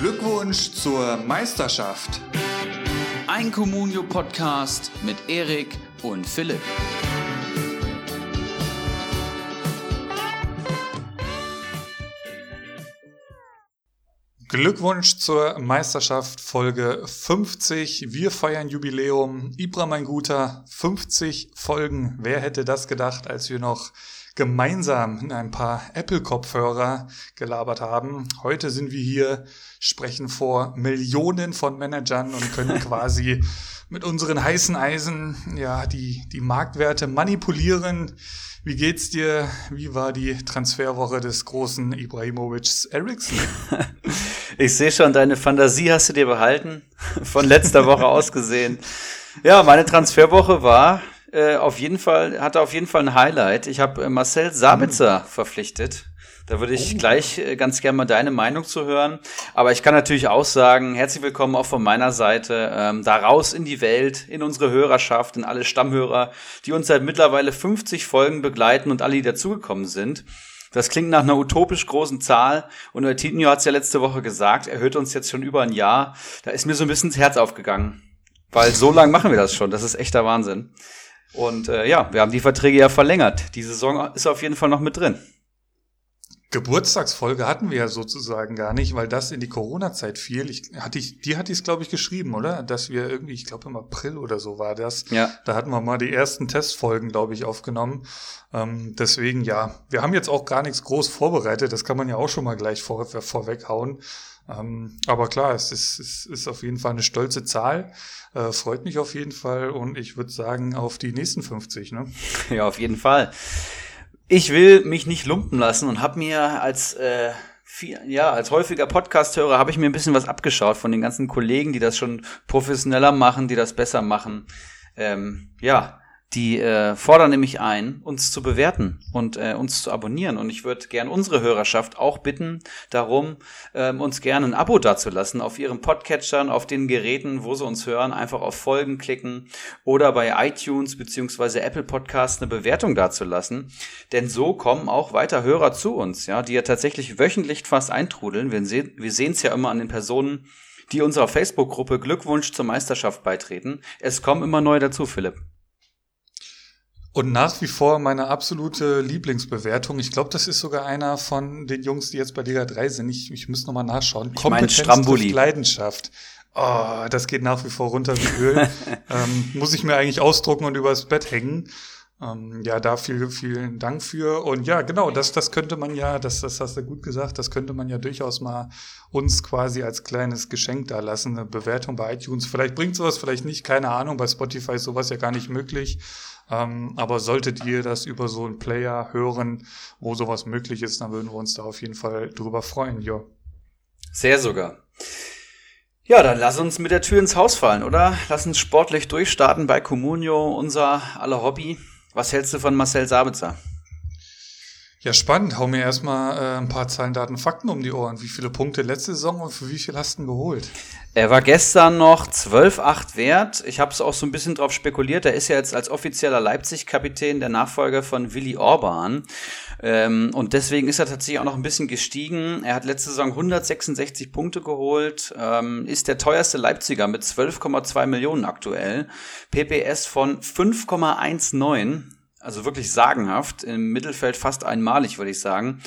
Glückwunsch zur Meisterschaft. Ein Communio Podcast mit Erik und Philipp. Glückwunsch zur Meisterschaft Folge 50. Wir feiern Jubiläum. Ibra, mein Guter, 50 Folgen. Wer hätte das gedacht, als wir noch gemeinsam in ein paar Apple-Kopfhörer gelabert haben. Heute sind wir hier, sprechen vor Millionen von Managern und können quasi mit unseren heißen Eisen ja die, die Marktwerte manipulieren. Wie geht's dir? Wie war die Transferwoche des großen Ibrahimovic Ericsson? Ich sehe schon, deine Fantasie hast du dir behalten. Von letzter Woche ausgesehen. Ja, meine Transferwoche war äh, auf jeden Fall, hatte auf jeden Fall ein Highlight. Ich habe äh, Marcel Sabitzer mhm. verpflichtet. Da würde ich oh. gleich äh, ganz gerne mal deine Meinung zu hören. Aber ich kann natürlich auch sagen, herzlich willkommen auch von meiner Seite, ähm, da raus in die Welt, in unsere Hörerschaft, in alle Stammhörer, die uns seit mittlerweile 50 Folgen begleiten und alle, die dazugekommen sind. Das klingt nach einer utopisch großen Zahl. Und Titinho hat es ja letzte Woche gesagt, er hört uns jetzt schon über ein Jahr. Da ist mir so ein bisschen das Herz aufgegangen. Weil so lange machen wir das schon. Das ist echter Wahnsinn. Und äh, ja, wir haben die Verträge ja verlängert. Die Saison ist auf jeden Fall noch mit drin. Geburtstagsfolge hatten wir ja sozusagen gar nicht, weil das in die Corona-Zeit fiel. Ich, hatte ich, die hatte ich es, glaube ich, geschrieben, oder? Dass wir irgendwie, ich glaube im April oder so war das. Ja. Da hatten wir mal die ersten Testfolgen, glaube ich, aufgenommen. Ähm, deswegen, ja, wir haben jetzt auch gar nichts groß vorbereitet. Das kann man ja auch schon mal gleich vor, vorweghauen. Ähm, aber klar, es ist, es ist auf jeden Fall eine stolze Zahl. Äh, freut mich auf jeden Fall und ich würde sagen, auf die nächsten 50, ne? Ja, auf jeden Fall. Ich will mich nicht lumpen lassen und habe mir als äh, viel, ja, als häufiger Podcast-Hörer habe ich mir ein bisschen was abgeschaut von den ganzen Kollegen, die das schon professioneller machen, die das besser machen. Ähm, ja, die äh, fordern nämlich ein, uns zu bewerten und äh, uns zu abonnieren. Und ich würde gern unsere Hörerschaft auch bitten, darum, ähm, uns gerne ein Abo dazulassen auf ihren Podcatchern, auf den Geräten, wo sie uns hören, einfach auf Folgen klicken oder bei iTunes beziehungsweise Apple Podcasts eine Bewertung dazulassen. Denn so kommen auch weiter Hörer zu uns, ja, die ja tatsächlich wöchentlich fast eintrudeln. Wir, se wir sehen es ja immer an den Personen, die unserer Facebook-Gruppe Glückwunsch zur Meisterschaft beitreten. Es kommen immer neue dazu, Philipp. Und nach wie vor meine absolute Lieblingsbewertung. Ich glaube, das ist sogar einer von den Jungs, die jetzt bei Liga 3 sind. Ich, ich muss nochmal nachschauen. Ich Kompetenz Stramboli. Leidenschaft. Oh, das geht nach wie vor runter wie Öl. ähm, muss ich mir eigentlich ausdrucken und übers Bett hängen. Ähm, ja, da viel, vielen Dank für. Und ja, genau, das, das könnte man ja, das, das hast du gut gesagt, das könnte man ja durchaus mal uns quasi als kleines Geschenk da lassen. Eine Bewertung bei iTunes. Vielleicht bringt sowas, vielleicht nicht, keine Ahnung. Bei Spotify ist sowas ja gar nicht möglich. Ähm, aber solltet ihr das über so einen Player hören, wo sowas möglich ist, dann würden wir uns da auf jeden Fall drüber freuen, ja. Sehr sogar. Ja, dann lass uns mit der Tür ins Haus fallen, oder? Lass uns sportlich durchstarten bei Comunio, unser aller Hobby. Was hältst du von Marcel Sabitzer? Ja, spannend. Hau mir erstmal äh, ein paar Zahlen, Daten, Fakten um die Ohren. Wie viele Punkte letzte Saison und für wie viel hast du geholt? Er war gestern noch 12,8 wert. Ich habe es auch so ein bisschen drauf spekuliert. Er ist ja jetzt als offizieller Leipzig-Kapitän der Nachfolger von Willi Orban. Ähm, und deswegen ist er tatsächlich auch noch ein bisschen gestiegen. Er hat letzte Saison 166 Punkte geholt, ähm, ist der teuerste Leipziger mit 12,2 Millionen aktuell. PPS von 5,19 also wirklich sagenhaft, im Mittelfeld fast einmalig, würde ich sagen.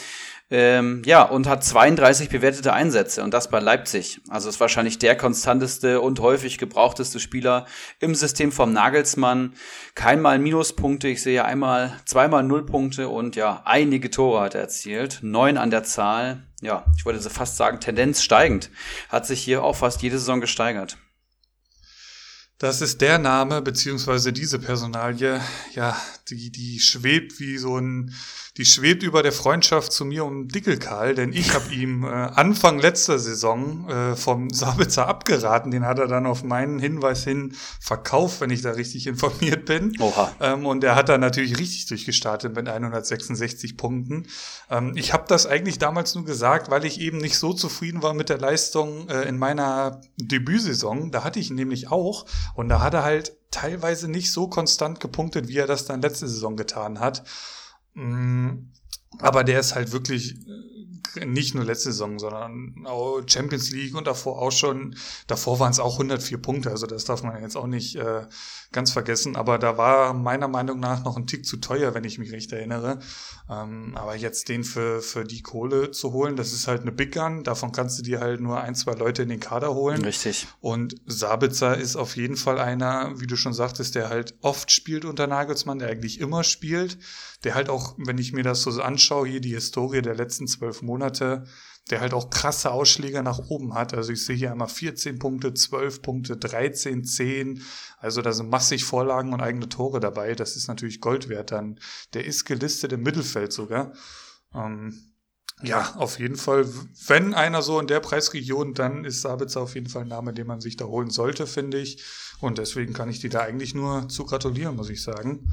Ähm, ja, und hat 32 bewertete Einsätze und das bei Leipzig. Also ist wahrscheinlich der konstanteste und häufig gebrauchteste Spieler im System vom Nagelsmann. Keinmal Minuspunkte, ich sehe einmal, zweimal Nullpunkte und ja, einige Tore hat er erzielt. Neun an der Zahl. Ja, ich würde fast sagen, Tendenz steigend. Hat sich hier auch fast jede Saison gesteigert. Das ist der Name, beziehungsweise diese Personalie, ja, die, die schwebt wie so ein die schwebt über der Freundschaft zu mir um Dickelkarl, denn ich habe ihm äh, Anfang letzter Saison äh, vom Sabitzer abgeraten. Den hat er dann auf meinen Hinweis hin verkauft, wenn ich da richtig informiert bin. Oha. Ähm, und er hat da natürlich richtig durchgestartet mit 166 Punkten. Ähm, ich habe das eigentlich damals nur gesagt, weil ich eben nicht so zufrieden war mit der Leistung äh, in meiner Debütsaison. Da hatte ich ihn nämlich auch und da hat er halt teilweise nicht so konstant gepunktet, wie er das dann letzte Saison getan hat. Mm, aber der ist halt wirklich äh, nicht nur letzte Saison, sondern auch Champions League und davor auch schon, davor waren es auch 104 Punkte, also das darf man jetzt auch nicht äh, ganz vergessen, aber da war meiner Meinung nach noch ein Tick zu teuer, wenn ich mich recht erinnere. Ähm, aber jetzt den für, für die Kohle zu holen, das ist halt eine Big Gun, davon kannst du dir halt nur ein, zwei Leute in den Kader holen. Richtig. Und Sabitzer ist auf jeden Fall einer, wie du schon sagtest, der halt oft spielt unter Nagelsmann, der eigentlich immer spielt, der halt auch, wenn ich mir das so anschaue, hier die Historie der letzten zwölf Monate, der halt auch krasse Ausschläge nach oben hat. Also ich sehe hier einmal 14 Punkte, 12 Punkte, 13, 10. Also da sind massig Vorlagen und eigene Tore dabei. Das ist natürlich Gold wert dann. Der ist gelistet im Mittelfeld sogar. Ähm, ja, auf jeden Fall. Wenn einer so in der Preisregion, dann ist Sabitzer auf jeden Fall ein Name, den man sich da holen sollte, finde ich. Und deswegen kann ich dir da eigentlich nur zu gratulieren, muss ich sagen.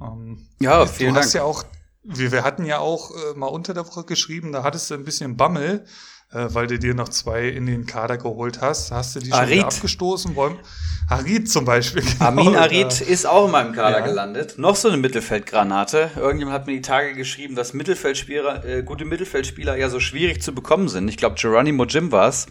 Ähm, ja, vielen du Dank. ja auch wir, wir hatten ja auch äh, mal unter der Woche geschrieben, da hattest du ein bisschen Bammel, äh, weil du dir noch zwei in den Kader geholt hast. Hast du die schon wieder abgestoßen? Wollen, Harid zum Beispiel. Genau, Amin Harid ist auch in meinem Kader ja. gelandet. Noch so eine Mittelfeldgranate. Irgendjemand hat mir die Tage geschrieben, dass Mittelfeldspieler, äh, gute Mittelfeldspieler ja so schwierig zu bekommen sind. Ich glaube, Geronimo Jim war's.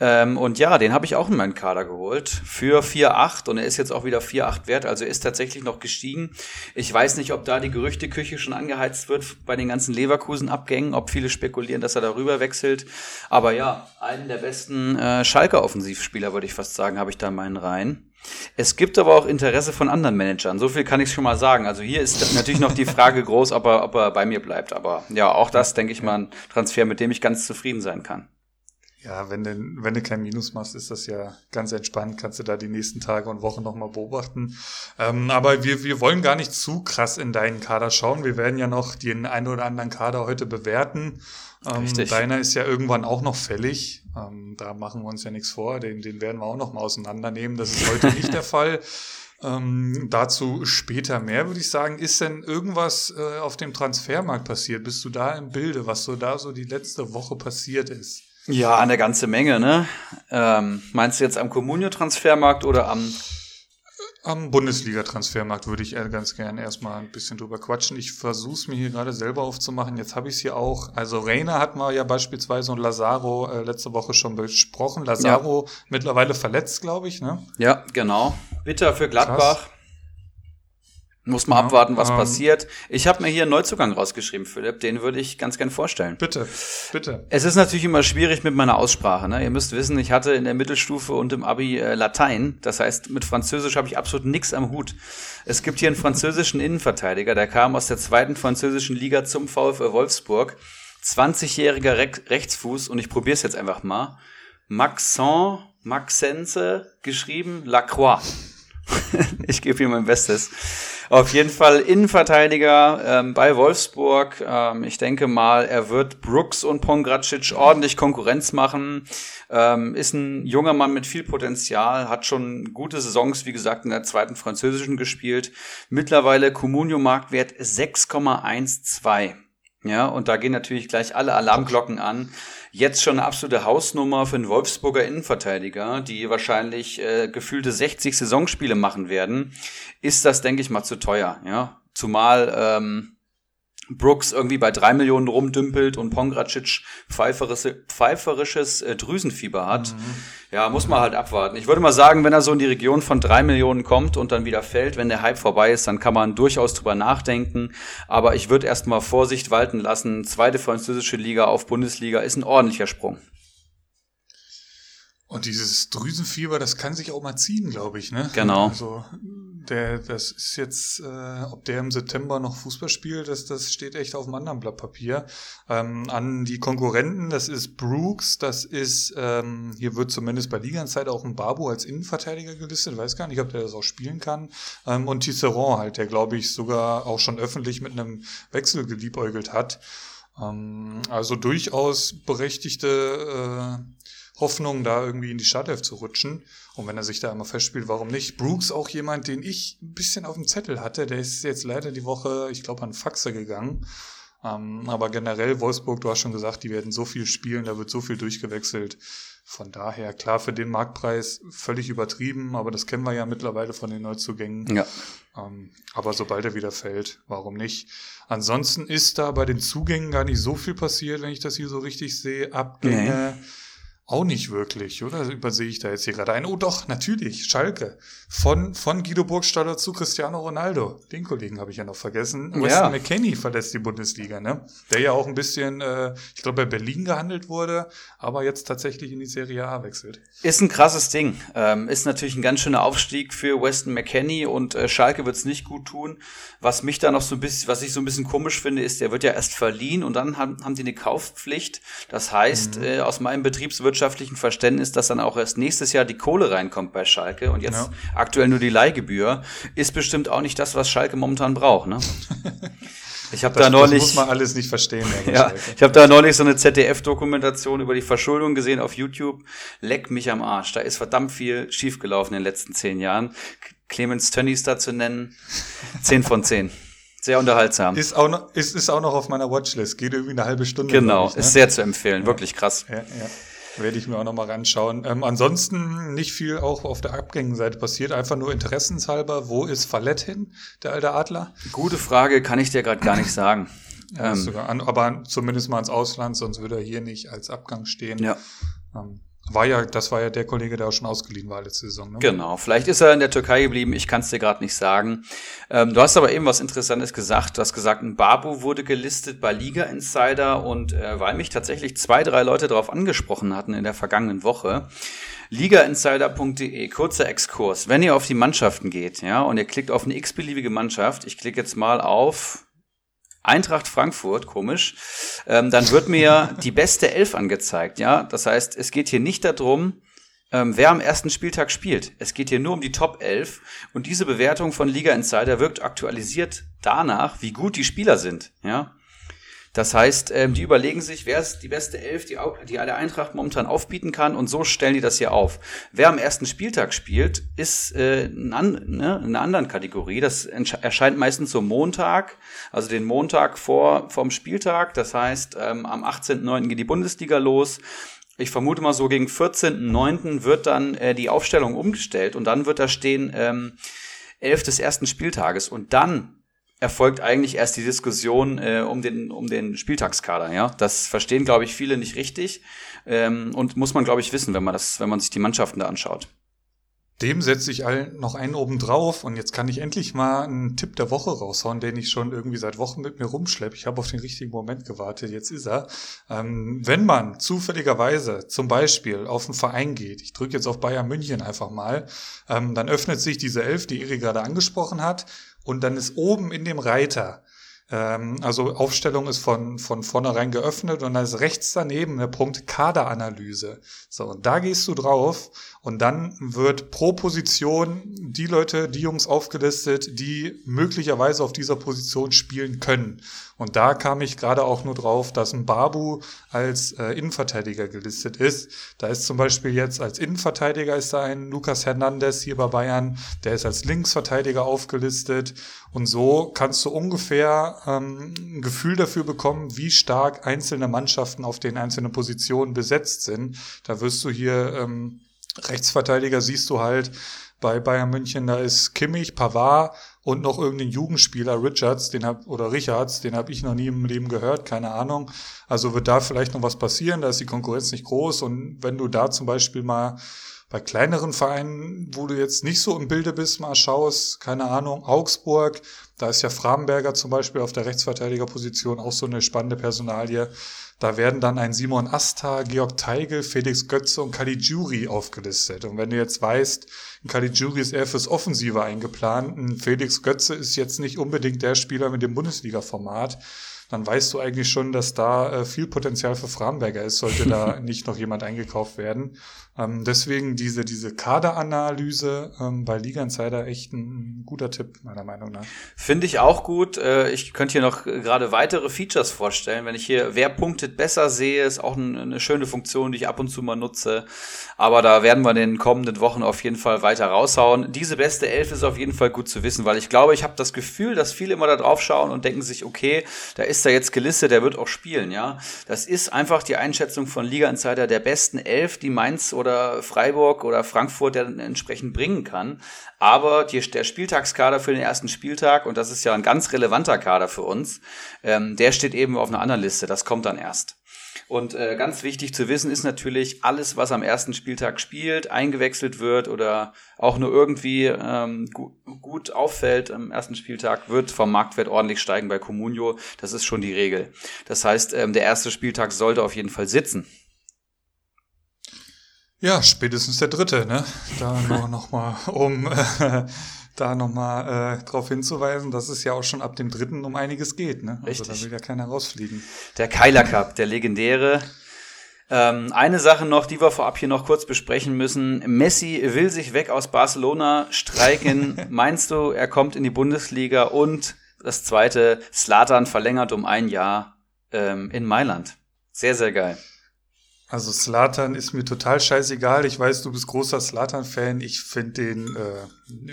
Ähm, und ja, den habe ich auch in meinen Kader geholt für 4,8 und er ist jetzt auch wieder 4,8 wert, also ist tatsächlich noch gestiegen. Ich weiß nicht, ob da die Gerüchteküche schon angeheizt wird bei den ganzen Leverkusen-Abgängen, ob viele spekulieren, dass er darüber wechselt. Aber ja, einen der besten äh, Schalke-Offensivspieler, würde ich fast sagen, habe ich da in meinen Reihen. Es gibt aber auch Interesse von anderen Managern. So viel kann ich schon mal sagen. Also hier ist natürlich noch die Frage groß, ob er, ob er bei mir bleibt. Aber ja, auch das, denke ich mal, ein Transfer, mit dem ich ganz zufrieden sein kann. Ja, wenn du, wenn du kein Minus machst, ist das ja ganz entspannt, kannst du da die nächsten Tage und Wochen nochmal beobachten. Ähm, aber wir, wir wollen gar nicht zu krass in deinen Kader schauen. Wir werden ja noch den einen oder anderen Kader heute bewerten. Ähm, deiner ist ja irgendwann auch noch fällig. Ähm, da machen wir uns ja nichts vor. Den, den werden wir auch noch mal auseinandernehmen. Das ist heute nicht der Fall. Ähm, dazu später mehr, würde ich sagen. Ist denn irgendwas äh, auf dem Transfermarkt passiert? Bist du da im Bilde, was so da so die letzte Woche passiert ist? Ja, eine ganze Menge, ne? Ähm, meinst du jetzt am Communio-Transfermarkt oder am am Bundesliga-Transfermarkt würde ich ganz gerne erstmal ein bisschen drüber quatschen. Ich versuche es mir hier gerade selber aufzumachen. Jetzt habe ich es hier auch. Also Reina hatten wir ja beispielsweise und Lazaro äh, letzte Woche schon besprochen. Lazaro ja. mittlerweile verletzt, glaube ich, ne? Ja, genau. Bitter für Gladbach. Krass. Muss mal ja, abwarten, was ähm, passiert. Ich habe mir hier einen Neuzugang rausgeschrieben, Philipp. Den würde ich ganz gern vorstellen. Bitte, bitte. Es ist natürlich immer schwierig mit meiner Aussprache. Ne? Ihr müsst wissen, ich hatte in der Mittelstufe und im Abi äh, Latein. Das heißt, mit Französisch habe ich absolut nichts am Hut. Es gibt hier einen französischen Innenverteidiger, der kam aus der zweiten französischen Liga zum VfL Wolfsburg. 20-jähriger Re Rechtsfuß und ich probiere es jetzt einfach mal. Maxon, Maxense, geschrieben Lacroix. ich gebe hier mein Bestes. Auf jeden Fall Innenverteidiger ähm, bei Wolfsburg. Ähm, ich denke mal, er wird Brooks und Pongracic ordentlich Konkurrenz machen. Ähm, ist ein junger Mann mit viel Potenzial, hat schon gute Saisons, wie gesagt, in der zweiten französischen gespielt. Mittlerweile Comunio-Marktwert 6,12. Ja, und da gehen natürlich gleich alle Alarmglocken an. Jetzt schon eine absolute Hausnummer für einen Wolfsburger Innenverteidiger, die wahrscheinlich äh, gefühlte 60 Saisonspiele machen werden. Ist das, denke ich mal, zu teuer. Ja, zumal ähm, Brooks irgendwie bei drei Millionen rumdümpelt und Pongracic pfeiferisches, äh, Drüsenfieber hat. Mhm. Ja, muss man halt abwarten. Ich würde mal sagen, wenn er so in die Region von drei Millionen kommt und dann wieder fällt, wenn der Hype vorbei ist, dann kann man durchaus drüber nachdenken. Aber ich würde erstmal Vorsicht walten lassen. Zweite französische Liga auf Bundesliga ist ein ordentlicher Sprung. Und dieses Drüsenfieber, das kann sich auch mal ziehen, glaube ich, ne? Genau. Also der, das ist jetzt, äh, ob der im September noch Fußball spielt, das, das steht echt auf einem anderen Blatt Papier. Ähm, an die Konkurrenten, das ist Brooks, das ist, ähm, hier wird zumindest bei Ligenzeit auch ein Babu als Innenverteidiger gelistet, weiß gar nicht, ob der das auch spielen kann. Ähm, und Tisserand halt, der glaube ich sogar auch schon öffentlich mit einem Wechsel geliebäugelt hat. Ähm, also durchaus berechtigte äh, Hoffnung, da irgendwie in die Startelf zu rutschen. Und wenn er sich da immer festspielt, warum nicht? Brooks auch jemand, den ich ein bisschen auf dem Zettel hatte. Der ist jetzt leider die Woche, ich glaube, an Faxe gegangen. Ähm, aber generell Wolfsburg, du hast schon gesagt, die werden so viel spielen, da wird so viel durchgewechselt. Von daher, klar, für den Marktpreis völlig übertrieben, aber das kennen wir ja mittlerweile von den Neuzugängen. Ja. Ähm, aber sobald er wieder fällt, warum nicht? Ansonsten ist da bei den Zugängen gar nicht so viel passiert, wenn ich das hier so richtig sehe. Abgänge. Nee auch nicht wirklich, oder? Übersehe ich da jetzt hier gerade ein? Oh doch, natürlich, Schalke. Von, von Guido Burgstaller zu Cristiano Ronaldo. Den Kollegen habe ich ja noch vergessen. Ja. Weston McKenney verlässt die Bundesliga, ne? Der ja auch ein bisschen, äh, ich glaube, bei Berlin gehandelt wurde, aber jetzt tatsächlich in die Serie A wechselt. Ist ein krasses Ding. Ähm, ist natürlich ein ganz schöner Aufstieg für Weston McKenney und äh, Schalke wird es nicht gut tun. Was mich da noch so ein bisschen, was ich so ein bisschen komisch finde, ist, der wird ja erst verliehen und dann haben, haben die eine Kaufpflicht. Das heißt, mhm. äh, aus meinem Betriebswirt wirtschaftlichen Verständnis, dass dann auch erst nächstes Jahr die Kohle reinkommt bei Schalke und jetzt ja. aktuell nur die Leihgebühr, ist bestimmt auch nicht das, was Schalke momentan braucht. Ne? Ich habe da neulich. Das muss man alles nicht verstehen. ja, ich habe da neulich so eine ZDF-Dokumentation über die Verschuldung gesehen auf YouTube. Leck mich am Arsch. Da ist verdammt viel schiefgelaufen in den letzten zehn Jahren. Clemens Tönnies da zu nennen. Zehn von zehn. Sehr unterhaltsam. Ist auch noch, ist, ist auch noch auf meiner Watchlist. Geht irgendwie eine halbe Stunde. Genau, ich, ne? ist sehr zu empfehlen. Ja. Wirklich krass. Ja, ja. Werde ich mir auch nochmal ranschauen. Ähm, ansonsten nicht viel auch auf der Abgängenseite passiert. Einfach nur interessenshalber. Wo ist Fallett hin, der alte Adler? Gute Frage, kann ich dir gerade gar nicht sagen. Ja, ähm, an, aber zumindest mal ins Ausland, sonst würde er hier nicht als Abgang stehen. Ja. Ähm, war ja, das war ja der Kollege, der auch schon ausgeliehen war letzte Saison. Ne? Genau, vielleicht ist er in der Türkei geblieben, ich kann es dir gerade nicht sagen. Ähm, du hast aber eben was Interessantes gesagt. Du hast gesagt, ein Babu wurde gelistet bei Liga Insider und äh, weil mich tatsächlich zwei, drei Leute darauf angesprochen hatten in der vergangenen Woche. Ligainsider.de, kurzer Exkurs. Wenn ihr auf die Mannschaften geht, ja, und ihr klickt auf eine x-beliebige Mannschaft, ich klicke jetzt mal auf Eintracht Frankfurt, komisch, ähm, dann wird mir die beste Elf angezeigt, ja. Das heißt, es geht hier nicht darum, ähm, wer am ersten Spieltag spielt. Es geht hier nur um die Top 11 und diese Bewertung von Liga Insider wirkt aktualisiert danach, wie gut die Spieler sind, ja. Das heißt, ähm, die überlegen sich, wer ist die beste Elf, die, die der Eintracht momentan aufbieten kann und so stellen die das hier auf. Wer am ersten Spieltag spielt, ist äh, an, ne, in einer anderen Kategorie. Das erscheint meistens so Montag, also den Montag vor vom Spieltag. Das heißt, ähm, am 18.09. geht die Bundesliga los. Ich vermute mal so gegen 14.09. wird dann äh, die Aufstellung umgestellt und dann wird da stehen ähm, 11 des ersten Spieltages und dann erfolgt eigentlich erst die Diskussion äh, um, den, um den Spieltagskader. Ja? Das verstehen, glaube ich, viele nicht richtig ähm, und muss man, glaube ich, wissen, wenn man, das, wenn man sich die Mannschaften da anschaut. Dem setze ich allen noch einen oben drauf und jetzt kann ich endlich mal einen Tipp der Woche raushauen, den ich schon irgendwie seit Wochen mit mir rumschleppe. Ich habe auf den richtigen Moment gewartet, jetzt ist er. Ähm, wenn man zufälligerweise zum Beispiel auf einen Verein geht, ich drücke jetzt auf Bayern München einfach mal, ähm, dann öffnet sich diese Elf, die Iri gerade angesprochen hat und dann ist oben in dem Reiter, ähm, also Aufstellung ist von, von vornherein geöffnet und dann ist rechts daneben der Punkt Kaderanalyse. So, und da gehst du drauf und dann wird pro Position die Leute, die Jungs aufgelistet, die möglicherweise auf dieser Position spielen können. Und da kam ich gerade auch nur drauf, dass ein Babu als äh, Innenverteidiger gelistet ist. Da ist zum Beispiel jetzt als Innenverteidiger ist da ein Lukas Hernandez hier bei Bayern, der ist als Linksverteidiger aufgelistet. Und so kannst du ungefähr ähm, ein Gefühl dafür bekommen, wie stark einzelne Mannschaften auf den einzelnen Positionen besetzt sind. Da wirst du hier ähm, Rechtsverteidiger siehst du halt bei Bayern München, da ist Kimmich, Pavard und noch irgendein Jugendspieler, Richards, den hab, oder Richards, den habe ich noch nie im Leben gehört, keine Ahnung. Also wird da vielleicht noch was passieren, da ist die Konkurrenz nicht groß und wenn du da zum Beispiel mal bei kleineren Vereinen, wo du jetzt nicht so im Bilde bist, mal schaust, keine Ahnung, Augsburg, da ist ja Framberger zum Beispiel auf der Rechtsverteidigerposition auch so eine spannende Personalie. Da werden dann ein Simon Asta, Georg Teigel, Felix Götze und Caligiuri aufgelistet. Und wenn du jetzt weißt, ein Caligiuri ist eher fürs Offensive eingeplant, ein Felix Götze ist jetzt nicht unbedingt der Spieler mit dem Bundesliga-Format, dann weißt du eigentlich schon, dass da äh, viel Potenzial für Framberger ist, sollte da nicht noch jemand eingekauft werden. Ähm, deswegen diese, diese Kaderanalyse ähm, bei Liga Insider echt ein, guter Tipp, meiner Meinung nach. Finde ich auch gut. Äh, ich könnte hier noch gerade weitere Features vorstellen. Wenn ich hier Wer punktet besser sehe, ist auch ein, eine schöne Funktion, die ich ab und zu mal nutze. Aber da werden wir in den kommenden Wochen auf jeden Fall weiter raushauen. Diese beste Elf ist auf jeden Fall gut zu wissen, weil ich glaube, ich habe das Gefühl, dass viele immer da drauf schauen und denken sich, okay, da ist ist da jetzt gelistet, der wird auch spielen, ja. Das ist einfach die Einschätzung von Liga Insider der besten elf, die Mainz oder Freiburg oder Frankfurt dann entsprechend bringen kann. Aber die, der Spieltagskader für den ersten Spieltag, und das ist ja ein ganz relevanter Kader für uns, ähm, der steht eben auf einer anderen Liste. Das kommt dann erst. Und äh, ganz wichtig zu wissen ist natürlich, alles, was am ersten Spieltag spielt, eingewechselt wird oder auch nur irgendwie ähm, gu gut auffällt am ersten Spieltag, wird vom Marktwert ordentlich steigen bei Comunio. Das ist schon die Regel. Das heißt, ähm, der erste Spieltag sollte auf jeden Fall sitzen. Ja, spätestens der dritte, ne? Da nur noch mal um äh, da nochmal äh, darauf hinzuweisen, dass es ja auch schon ab dem dritten um einiges geht. Ne? Also Richtig. da will ja keiner rausfliegen. Der Keiler Cup, der legendäre. Ähm, eine Sache noch, die wir vorab hier noch kurz besprechen müssen. Messi will sich weg aus Barcelona streiken. Meinst du, er kommt in die Bundesliga? Und das zweite, Slatan verlängert um ein Jahr ähm, in Mailand. Sehr, sehr geil. Also Slatan ist mir total scheißegal. Ich weiß, du bist großer Slatan-Fan. Ich finde den äh,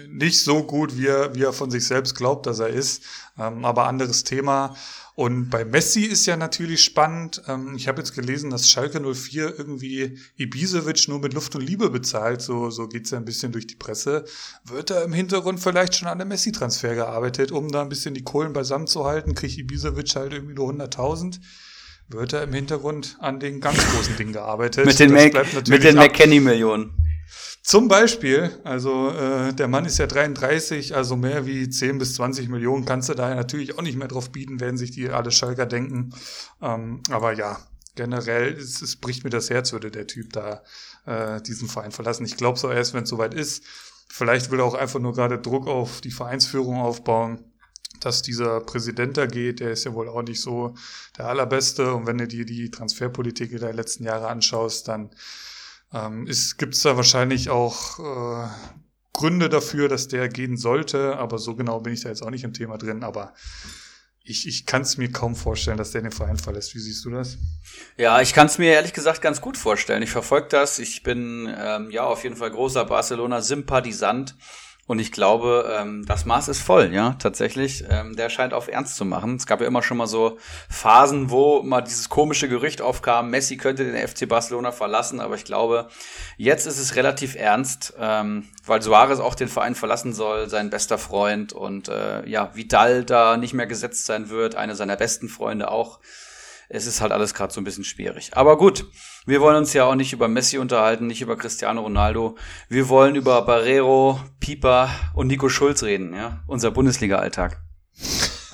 nicht so gut, wie er, wie er von sich selbst glaubt, dass er ist. Ähm, aber anderes Thema. Und bei Messi ist ja natürlich spannend. Ähm, ich habe jetzt gelesen, dass Schalke 04 irgendwie Ibisevic nur mit Luft und Liebe bezahlt. So, so geht's ja ein bisschen durch die Presse. Wird da im Hintergrund vielleicht schon an der Messi-Transfer gearbeitet, um da ein bisschen die Kohlen beisammen zu halten? Kriegt Ibisevic halt irgendwie nur 100.000? Wird er im Hintergrund an den ganz großen Dingen gearbeitet. mit den, den McKenny-Millionen. Zum Beispiel, also äh, der Mann ist ja 33, also mehr wie 10 bis 20 Millionen kannst du da natürlich auch nicht mehr drauf bieten, werden sich die alle Schalker denken. Ähm, aber ja, generell, es, es bricht mir das Herz, würde der Typ da äh, diesen Verein verlassen. Ich glaube so erst, wenn es soweit ist. Vielleicht will er auch einfach nur gerade Druck auf die Vereinsführung aufbauen dass dieser Präsident da geht, der ist ja wohl auch nicht so der allerbeste. Und wenn du dir die Transferpolitik der letzten Jahre anschaust, dann ähm, gibt es da wahrscheinlich auch äh, Gründe dafür, dass der gehen sollte. Aber so genau bin ich da jetzt auch nicht im Thema drin. Aber ich, ich kann es mir kaum vorstellen, dass der den Verein verlässt. Wie siehst du das? Ja, ich kann es mir ehrlich gesagt ganz gut vorstellen. Ich verfolge das. Ich bin ähm, ja auf jeden Fall großer Barcelona-Sympathisant. Und ich glaube, ähm, das Maß ist voll, ja, tatsächlich. Ähm, der scheint auf Ernst zu machen. Es gab ja immer schon mal so Phasen, wo mal dieses komische Gerücht aufkam, Messi könnte den FC Barcelona verlassen, aber ich glaube, jetzt ist es relativ ernst, ähm, weil Suarez auch den Verein verlassen soll, sein bester Freund und äh, ja, Vidal da nicht mehr gesetzt sein wird, einer seiner besten Freunde auch es ist halt alles gerade so ein bisschen schwierig. Aber gut, wir wollen uns ja auch nicht über Messi unterhalten, nicht über Cristiano Ronaldo. Wir wollen über Barrero, Pieper und Nico Schulz reden, ja, unser Bundesliga-Alltag.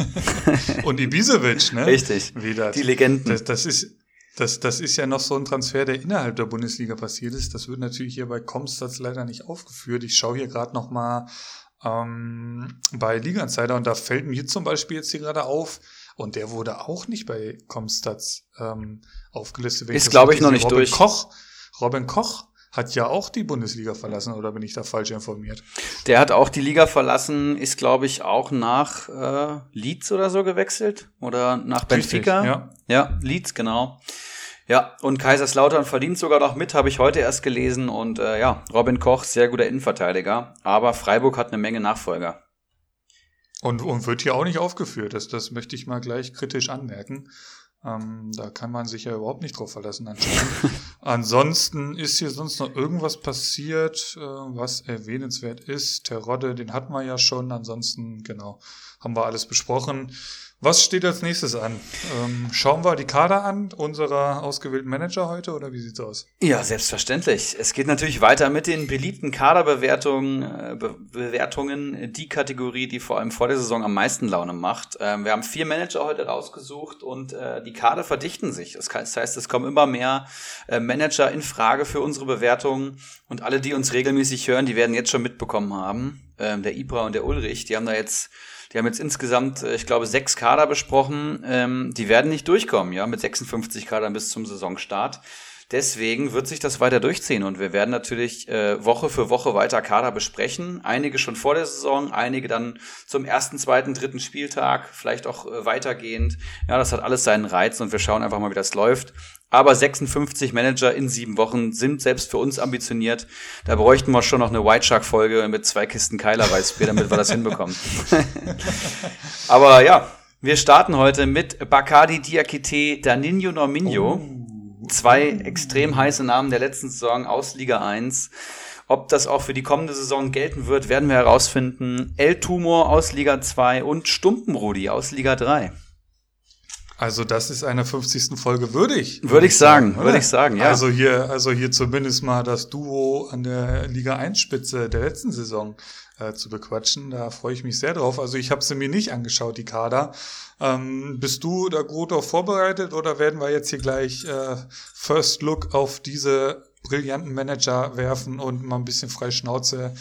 und Ibisevic, ne? Richtig. Wieder. Die Legenden. Das, das ist das, das ist ja noch so ein Transfer, der innerhalb der Bundesliga passiert ist. Das wird natürlich hier bei Comstats leider nicht aufgeführt. Ich schaue hier gerade noch mal ähm, bei Liga Insider und da fällt mir zum Beispiel jetzt hier gerade auf, und der wurde auch nicht bei Comstats ähm, aufgelistet. Ist, glaube ich, noch nicht Robin durch. Koch, Robin Koch hat ja auch die Bundesliga verlassen, oder bin ich da falsch informiert? Der hat auch die Liga verlassen, ist, glaube ich, auch nach äh, Leeds oder so gewechselt. Oder nach Benfica. Ja. ja, Leeds, genau. Ja, und Kaiserslautern verdient sogar noch mit, habe ich heute erst gelesen. Und äh, ja, Robin Koch, sehr guter Innenverteidiger. Aber Freiburg hat eine Menge Nachfolger. Und, und wird hier auch nicht aufgeführt. Das, das möchte ich mal gleich kritisch anmerken. Ähm, da kann man sich ja überhaupt nicht drauf verlassen anscheinend. Ansonsten ist hier sonst noch irgendwas passiert, äh, was erwähnenswert ist. Terodde, den hatten wir ja schon. Ansonsten, genau, haben wir alles besprochen. Was steht als nächstes an? Ähm, schauen wir die Kader an, unserer ausgewählten Manager heute, oder wie sieht's aus? Ja, selbstverständlich. Es geht natürlich weiter mit den beliebten Kaderbewertungen, äh, Be Bewertungen, die Kategorie, die vor allem vor der Saison am meisten Laune macht. Ähm, wir haben vier Manager heute rausgesucht und äh, die Kader verdichten sich. Das heißt, es kommen immer mehr äh, Manager in Frage für unsere Bewertungen und alle, die uns regelmäßig hören, die werden jetzt schon mitbekommen haben. Ähm, der Ibra und der Ulrich, die haben da jetzt die haben jetzt insgesamt, äh, ich glaube, sechs Kader besprochen. Ähm, die werden nicht durchkommen, ja, mit 56 Kadern bis zum Saisonstart. Deswegen wird sich das weiter durchziehen und wir werden natürlich äh, Woche für Woche weiter Kader besprechen. Einige schon vor der Saison, einige dann zum ersten, zweiten, dritten Spieltag, vielleicht auch äh, weitergehend. Ja, das hat alles seinen Reiz und wir schauen einfach mal, wie das läuft. Aber 56 Manager in sieben Wochen sind selbst für uns ambitioniert. Da bräuchten wir schon noch eine White Shark Folge mit zwei Kisten Keiler Weißbier, damit wir das hinbekommen. Aber ja, Wir starten heute mit Bacardi Diakite Danino Norminho. Oh. Zwei extrem heiße Namen der letzten Saison aus Liga 1. Ob das auch für die kommende Saison gelten wird, werden wir herausfinden. El Tumor aus Liga 2 und Stumpenrudi aus Liga 3. Also das ist einer 50. Folge würdig. Würde ich sagen, sagen würde ich sagen, ja. Also hier, also hier zumindest mal das Duo an der Liga 1 Spitze der letzten Saison äh, zu bequatschen. Da freue ich mich sehr drauf. Also ich habe sie mir nicht angeschaut, die Kader. Ähm, bist du da gut auf vorbereitet oder werden wir jetzt hier gleich äh, First Look auf diese brillanten Manager werfen und mal ein bisschen frei Schnauze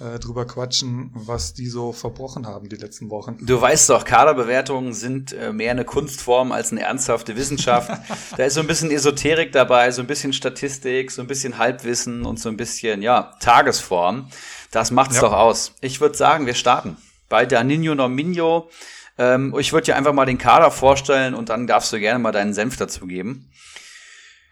äh, drüber quatschen, was die so verbrochen haben die letzten Wochen. Du weißt doch, Kaderbewertungen sind äh, mehr eine Kunstform als eine ernsthafte Wissenschaft. da ist so ein bisschen Esoterik dabei, so ein bisschen Statistik, so ein bisschen Halbwissen und so ein bisschen, ja, Tagesform. Das macht's ja. doch aus. Ich würde sagen, wir starten. Bei Danino Nominio. Ähm, ich würde dir einfach mal den Kader vorstellen und dann darfst du gerne mal deinen Senf dazu geben.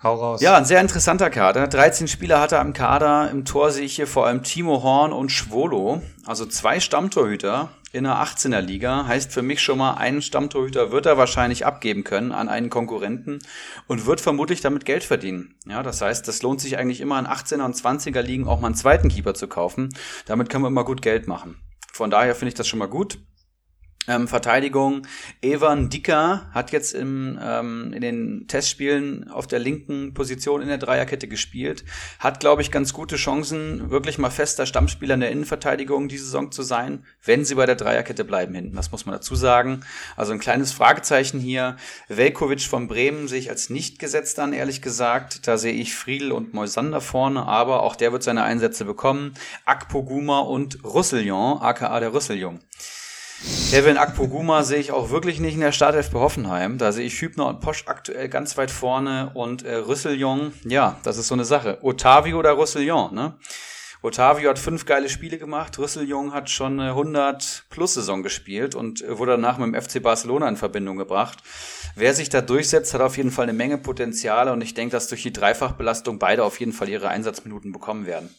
Hau raus. Ja, ein sehr interessanter Kader. 13 Spieler hat er am Kader. Im Tor sehe ich hier vor allem Timo Horn und Schwolo. Also zwei Stammtorhüter in der 18er Liga. Heißt für mich schon mal, einen Stammtorhüter wird er wahrscheinlich abgeben können an einen Konkurrenten und wird vermutlich damit Geld verdienen. Ja, das heißt, das lohnt sich eigentlich immer in 18er und 20er Ligen auch mal einen zweiten Keeper zu kaufen. Damit kann man immer gut Geld machen. Von daher finde ich das schon mal gut. Ähm, Verteidigung. Evan Dicker hat jetzt im, ähm, in den Testspielen auf der linken Position in der Dreierkette gespielt. Hat, glaube ich, ganz gute Chancen, wirklich mal fester Stammspieler in der Innenverteidigung diese Saison zu sein, wenn sie bei der Dreierkette bleiben hinten. Das muss man dazu sagen. Also ein kleines Fragezeichen hier. Velkovic von Bremen sehe ich als nicht gesetzt an, ehrlich gesagt. Da sehe ich Friedel und Moisander vorne, aber auch der wird seine Einsätze bekommen. Akpoguma und Roussillon, aka der Rüsseljung. Kevin Akpoguma sehe ich auch wirklich nicht in der Startelf bei Hoffenheim. Da sehe ich Hübner und Posch aktuell ganz weit vorne und äh, Rüsseljong, ja, das ist so eine Sache. Otavio oder Rüsseljong, ne? Otavio hat fünf geile Spiele gemacht, Rüsseljong hat schon eine 100 plus Saison gespielt und äh, wurde danach mit dem FC Barcelona in Verbindung gebracht. Wer sich da durchsetzt, hat auf jeden Fall eine Menge Potenziale und ich denke, dass durch die Dreifachbelastung beide auf jeden Fall ihre Einsatzminuten bekommen werden.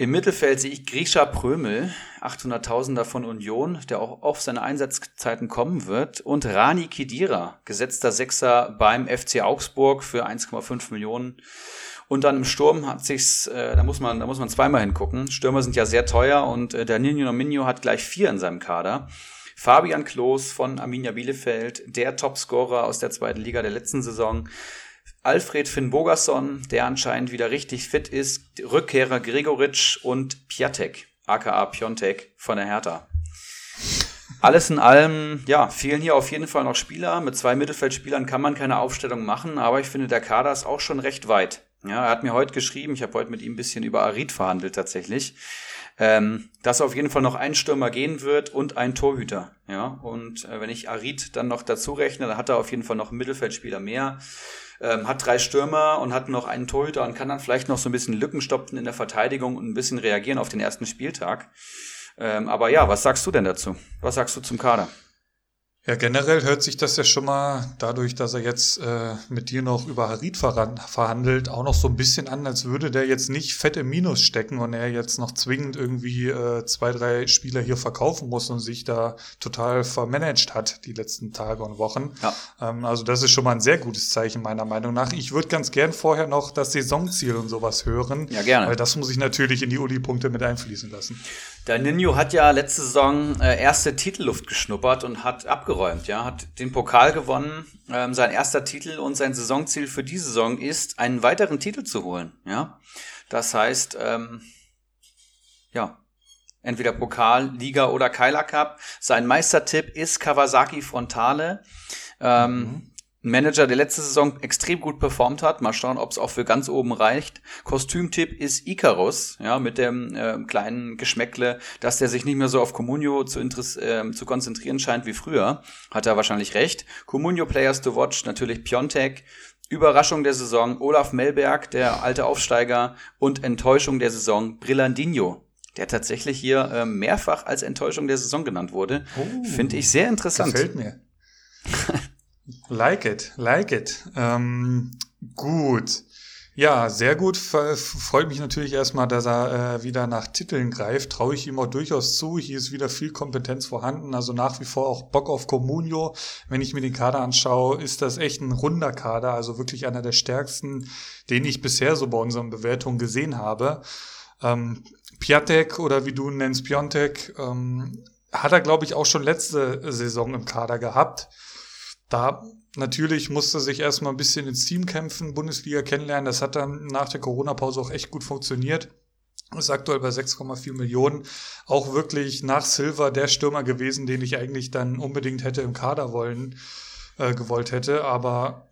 Im Mittelfeld sehe ich Grisha Prömel, 800.000er von Union, der auch auf seine Einsatzzeiten kommen wird. Und Rani Kidira, gesetzter Sechser beim FC Augsburg für 1,5 Millionen. Und dann im Sturm hat sich's, äh, da muss man, da muss man zweimal hingucken. Stürmer sind ja sehr teuer und äh, der Nino Nominio hat gleich vier in seinem Kader. Fabian Klos von Arminia Bielefeld, der Topscorer aus der zweiten Liga der letzten Saison. Alfred Finn Bogerson, der anscheinend wieder richtig fit ist, Rückkehrer Gregoritsch und Piatek, aka Piontek von der Hertha. Alles in allem, ja, fehlen hier auf jeden Fall noch Spieler. Mit zwei Mittelfeldspielern kann man keine Aufstellung machen, aber ich finde, der Kader ist auch schon recht weit. Ja, er hat mir heute geschrieben, ich habe heute mit ihm ein bisschen über Arid verhandelt tatsächlich, ähm, dass auf jeden Fall noch ein Stürmer gehen wird und ein Torhüter. Ja, und äh, wenn ich Arid dann noch dazu rechne, dann hat er auf jeden Fall noch einen Mittelfeldspieler mehr ähm, hat drei Stürmer und hat noch einen Torhüter und kann dann vielleicht noch so ein bisschen Lücken stopfen in der Verteidigung und ein bisschen reagieren auf den ersten Spieltag. Ähm, aber ja, was sagst du denn dazu? Was sagst du zum Kader? Ja, generell hört sich das ja schon mal dadurch, dass er jetzt äh, mit dir noch über Harid verhandelt, auch noch so ein bisschen an, als würde der jetzt nicht fett im Minus stecken und er jetzt noch zwingend irgendwie äh, zwei, drei Spieler hier verkaufen muss und sich da total vermanagt hat die letzten Tage und Wochen. Ja. Ähm, also das ist schon mal ein sehr gutes Zeichen meiner Meinung nach. Ich würde ganz gern vorher noch das Saisonziel und sowas hören. Ja, gerne. Weil das muss ich natürlich in die Uli-Punkte mit einfließen lassen. Der Ninho hat ja letzte Saison äh, erste Titelluft geschnuppert und hat abgeräumt, ja, hat den Pokal gewonnen, ähm, sein erster Titel und sein Saisonziel für die Saison ist, einen weiteren Titel zu holen, ja. Das heißt, ähm, ja, entweder Pokal, Liga oder Keiler Cup. Sein Meistertipp ist Kawasaki Frontale. Ähm, mhm. Ein Manager, der letzte Saison extrem gut performt hat. Mal schauen, ob es auch für ganz oben reicht. Kostümtipp ist Icarus, ja, mit dem äh, kleinen Geschmäckle, dass der sich nicht mehr so auf Comunio zu, äh, zu konzentrieren scheint wie früher. Hat er wahrscheinlich recht. Comunio Players to Watch, natürlich Piontek. Überraschung der Saison, Olaf Melberg, der alte Aufsteiger. Und Enttäuschung der Saison, Brillandinho, der tatsächlich hier äh, mehrfach als Enttäuschung der Saison genannt wurde. Oh, Finde ich sehr interessant. Gefällt mir. Like it, like it. Ähm, gut. Ja, sehr gut. Freut mich natürlich erstmal, dass er äh, wieder nach Titeln greift. Traue ich ihm auch durchaus zu. Hier ist wieder viel Kompetenz vorhanden. Also nach wie vor auch Bock auf Comunio. Wenn ich mir den Kader anschaue, ist das echt ein runder Kader. Also wirklich einer der stärksten, den ich bisher so bei unseren Bewertungen gesehen habe. Ähm, Piatek oder wie du ihn nennst, Piontek, ähm, hat er, glaube ich, auch schon letzte Saison im Kader gehabt. Da natürlich musste sich erstmal ein bisschen ins Team kämpfen, Bundesliga kennenlernen. Das hat dann nach der Corona-Pause auch echt gut funktioniert. Ist aktuell bei 6,4 Millionen. Auch wirklich nach Silva der Stürmer gewesen, den ich eigentlich dann unbedingt hätte im Kader wollen, äh, gewollt hätte. Aber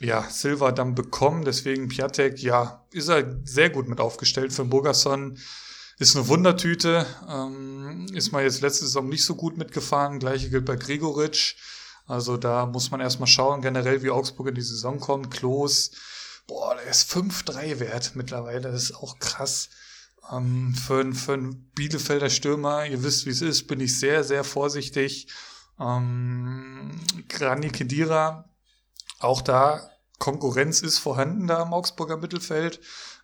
ja, Silva dann bekommen. Deswegen Piatek, ja, ist er sehr gut mit aufgestellt. Für Burgerson ist eine Wundertüte. Ähm, ist mal jetzt letzte Saison nicht so gut mitgefahren. Gleiche gilt bei Gregoritsch. Also da muss man erstmal schauen, generell wie Augsburg in die Saison kommt. Klos, boah, der ist 5-3 wert mittlerweile. Das ist auch krass. Ähm, für, für einen Bielefelder Stürmer, ihr wisst, wie es ist, bin ich sehr, sehr vorsichtig. Ähm, Grani Kedira, auch da Konkurrenz ist vorhanden da im Augsburger Mittelfeld.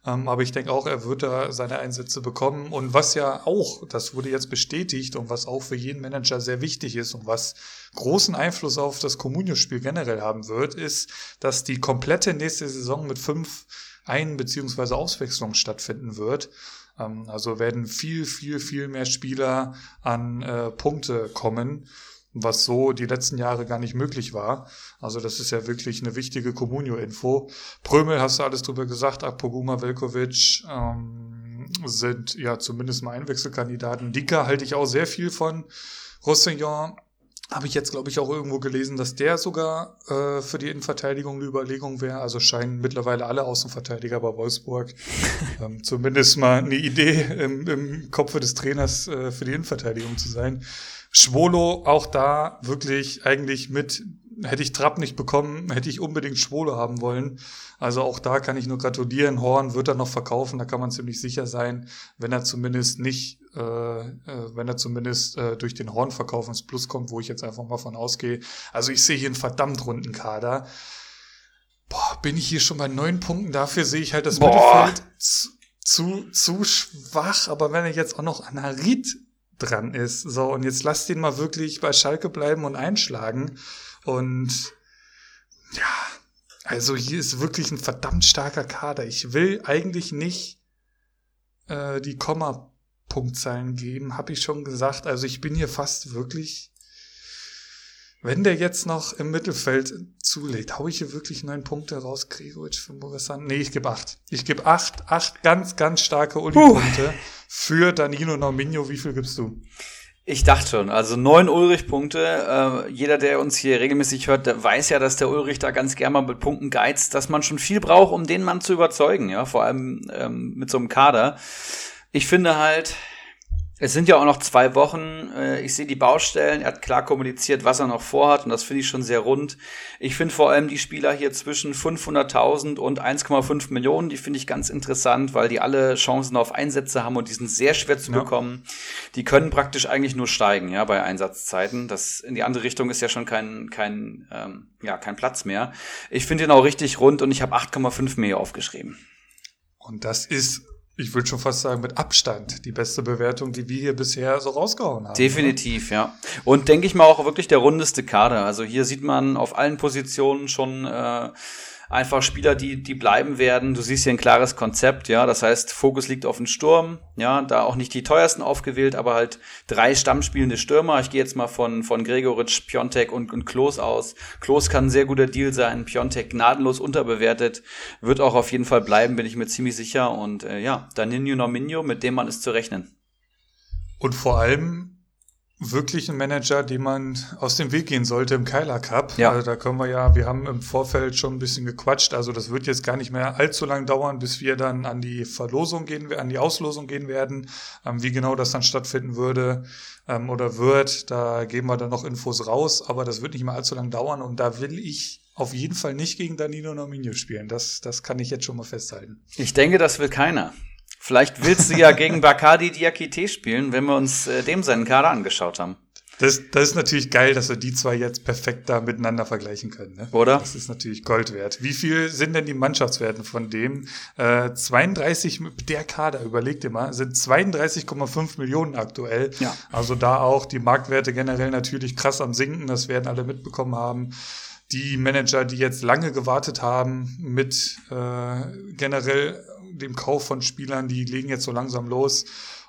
Ähm, aber ich denke auch, er wird da seine Einsätze bekommen. Und was ja auch, das wurde jetzt bestätigt und was auch für jeden Manager sehr wichtig ist und was großen Einfluss auf das Comunio-Spiel generell haben wird, ist, dass die komplette nächste Saison mit fünf Ein- bzw. Auswechslungen stattfinden wird. Ähm, also werden viel, viel, viel mehr Spieler an äh, Punkte kommen was so die letzten Jahre gar nicht möglich war. Also das ist ja wirklich eine wichtige Comunio-Info. Prömel hast du alles drüber gesagt, Akpoguma, Velkovic ähm, sind ja zumindest mal Einwechselkandidaten. Dika halte ich auch sehr viel von. Roussillon habe ich jetzt, glaube ich, auch irgendwo gelesen, dass der sogar äh, für die Innenverteidigung eine Überlegung wäre. Also scheinen mittlerweile alle Außenverteidiger bei Wolfsburg ähm, zumindest mal eine Idee im, im Kopfe des Trainers äh, für die Innenverteidigung zu sein. Schwolo auch da wirklich eigentlich mit, hätte ich Trapp nicht bekommen, hätte ich unbedingt Schwolo haben wollen. Also auch da kann ich nur gratulieren. Horn wird er noch verkaufen, da kann man ziemlich sicher sein, wenn er zumindest nicht, äh, äh, wenn er zumindest äh, durch den Hornverkauf ins Plus kommt, wo ich jetzt einfach mal von ausgehe. Also ich sehe hier einen verdammt runden Kader. Boah, bin ich hier schon bei neun Punkten. Dafür sehe ich halt das Boah. Mittelfeld zu, zu, zu schwach. Aber wenn ich jetzt auch noch Anarit dran ist. So, und jetzt lasst ihn mal wirklich bei Schalke bleiben und einschlagen. Und ja, also hier ist wirklich ein verdammt starker Kader. Ich will eigentlich nicht äh, die Komma-Punktzahlen geben, habe ich schon gesagt. Also ich bin hier fast wirklich wenn der jetzt noch im Mittelfeld zulegt, hau ich hier wirklich neun Punkte raus, Gregoritsch für Borissan? Nee, ich gebe acht. Ich gebe acht, acht ganz, ganz starke Uli-Punkte für Danilo Norminho. Wie viel gibst du? Ich dachte schon, also neun Ulrich-Punkte. Äh, jeder, der uns hier regelmäßig hört, der weiß ja, dass der Ulrich da ganz gerne mal mit Punkten geizt, dass man schon viel braucht, um den Mann zu überzeugen, ja, vor allem ähm, mit so einem Kader. Ich finde halt, es sind ja auch noch zwei Wochen. Äh, ich sehe die Baustellen. Er hat klar kommuniziert, was er noch vorhat. Und das finde ich schon sehr rund. Ich finde vor allem die Spieler hier zwischen 500.000 und 1,5 Millionen, die finde ich ganz interessant, weil die alle Chancen auf Einsätze haben und die sind sehr schwer zu ja. bekommen. Die können praktisch eigentlich nur steigen, ja, bei Einsatzzeiten. Das in die andere Richtung ist ja schon kein, kein, ähm, ja, kein Platz mehr. Ich finde ihn auch richtig rund und ich habe 8,5 mehr aufgeschrieben. Und das ist ich würde schon fast sagen, mit Abstand die beste Bewertung, die wir hier bisher so rausgehauen haben. Definitiv, ja. Und denke ich mal auch wirklich der rundeste Kader. Also hier sieht man auf allen Positionen schon äh, einfach Spieler, die, die bleiben werden. Du siehst hier ein klares Konzept, ja. Das heißt, Fokus liegt auf den Sturm, ja. Da auch nicht die teuersten aufgewählt, aber halt drei stammspielende Stürmer. Ich gehe jetzt mal von, von Gregoritsch, Piontek und, und Klos aus. Klos kann ein sehr guter Deal sein. Piontek gnadenlos unterbewertet. Wird auch auf jeden Fall bleiben, bin ich mir ziemlich sicher. Und äh, ja, Danino Nominio, mit dem man ist zu rechnen. Und vor allem wirklich ein Manager, den man aus dem Weg gehen sollte im Keiler Cup. Ja. Also da können wir ja, wir haben im Vorfeld schon ein bisschen gequatscht, also das wird jetzt gar nicht mehr allzu lang dauern, bis wir dann an die Verlosung gehen, an die Auslosung gehen werden. Ähm, wie genau das dann stattfinden würde ähm, oder wird, da geben wir dann noch Infos raus, aber das wird nicht mehr allzu lang dauern und da will ich auf jeden Fall nicht gegen Danilo Nominio spielen. Das, das kann ich jetzt schon mal festhalten. Ich denke, das will keiner. Vielleicht willst du ja gegen Bacardi Diakite spielen, wenn wir uns äh, dem seinen Kader angeschaut haben. Das, das ist natürlich geil, dass wir die zwei jetzt perfekt da miteinander vergleichen können. Ne? Oder? Das ist natürlich Gold wert. Wie viel sind denn die Mannschaftswerten von dem? Äh, 32, der Kader, überleg dir mal, sind 32,5 Millionen aktuell. Ja. Also da auch die Marktwerte generell natürlich krass am Sinken, das werden alle mitbekommen haben die Manager, die jetzt lange gewartet haben mit äh, generell dem Kauf von Spielern, die legen jetzt so langsam los.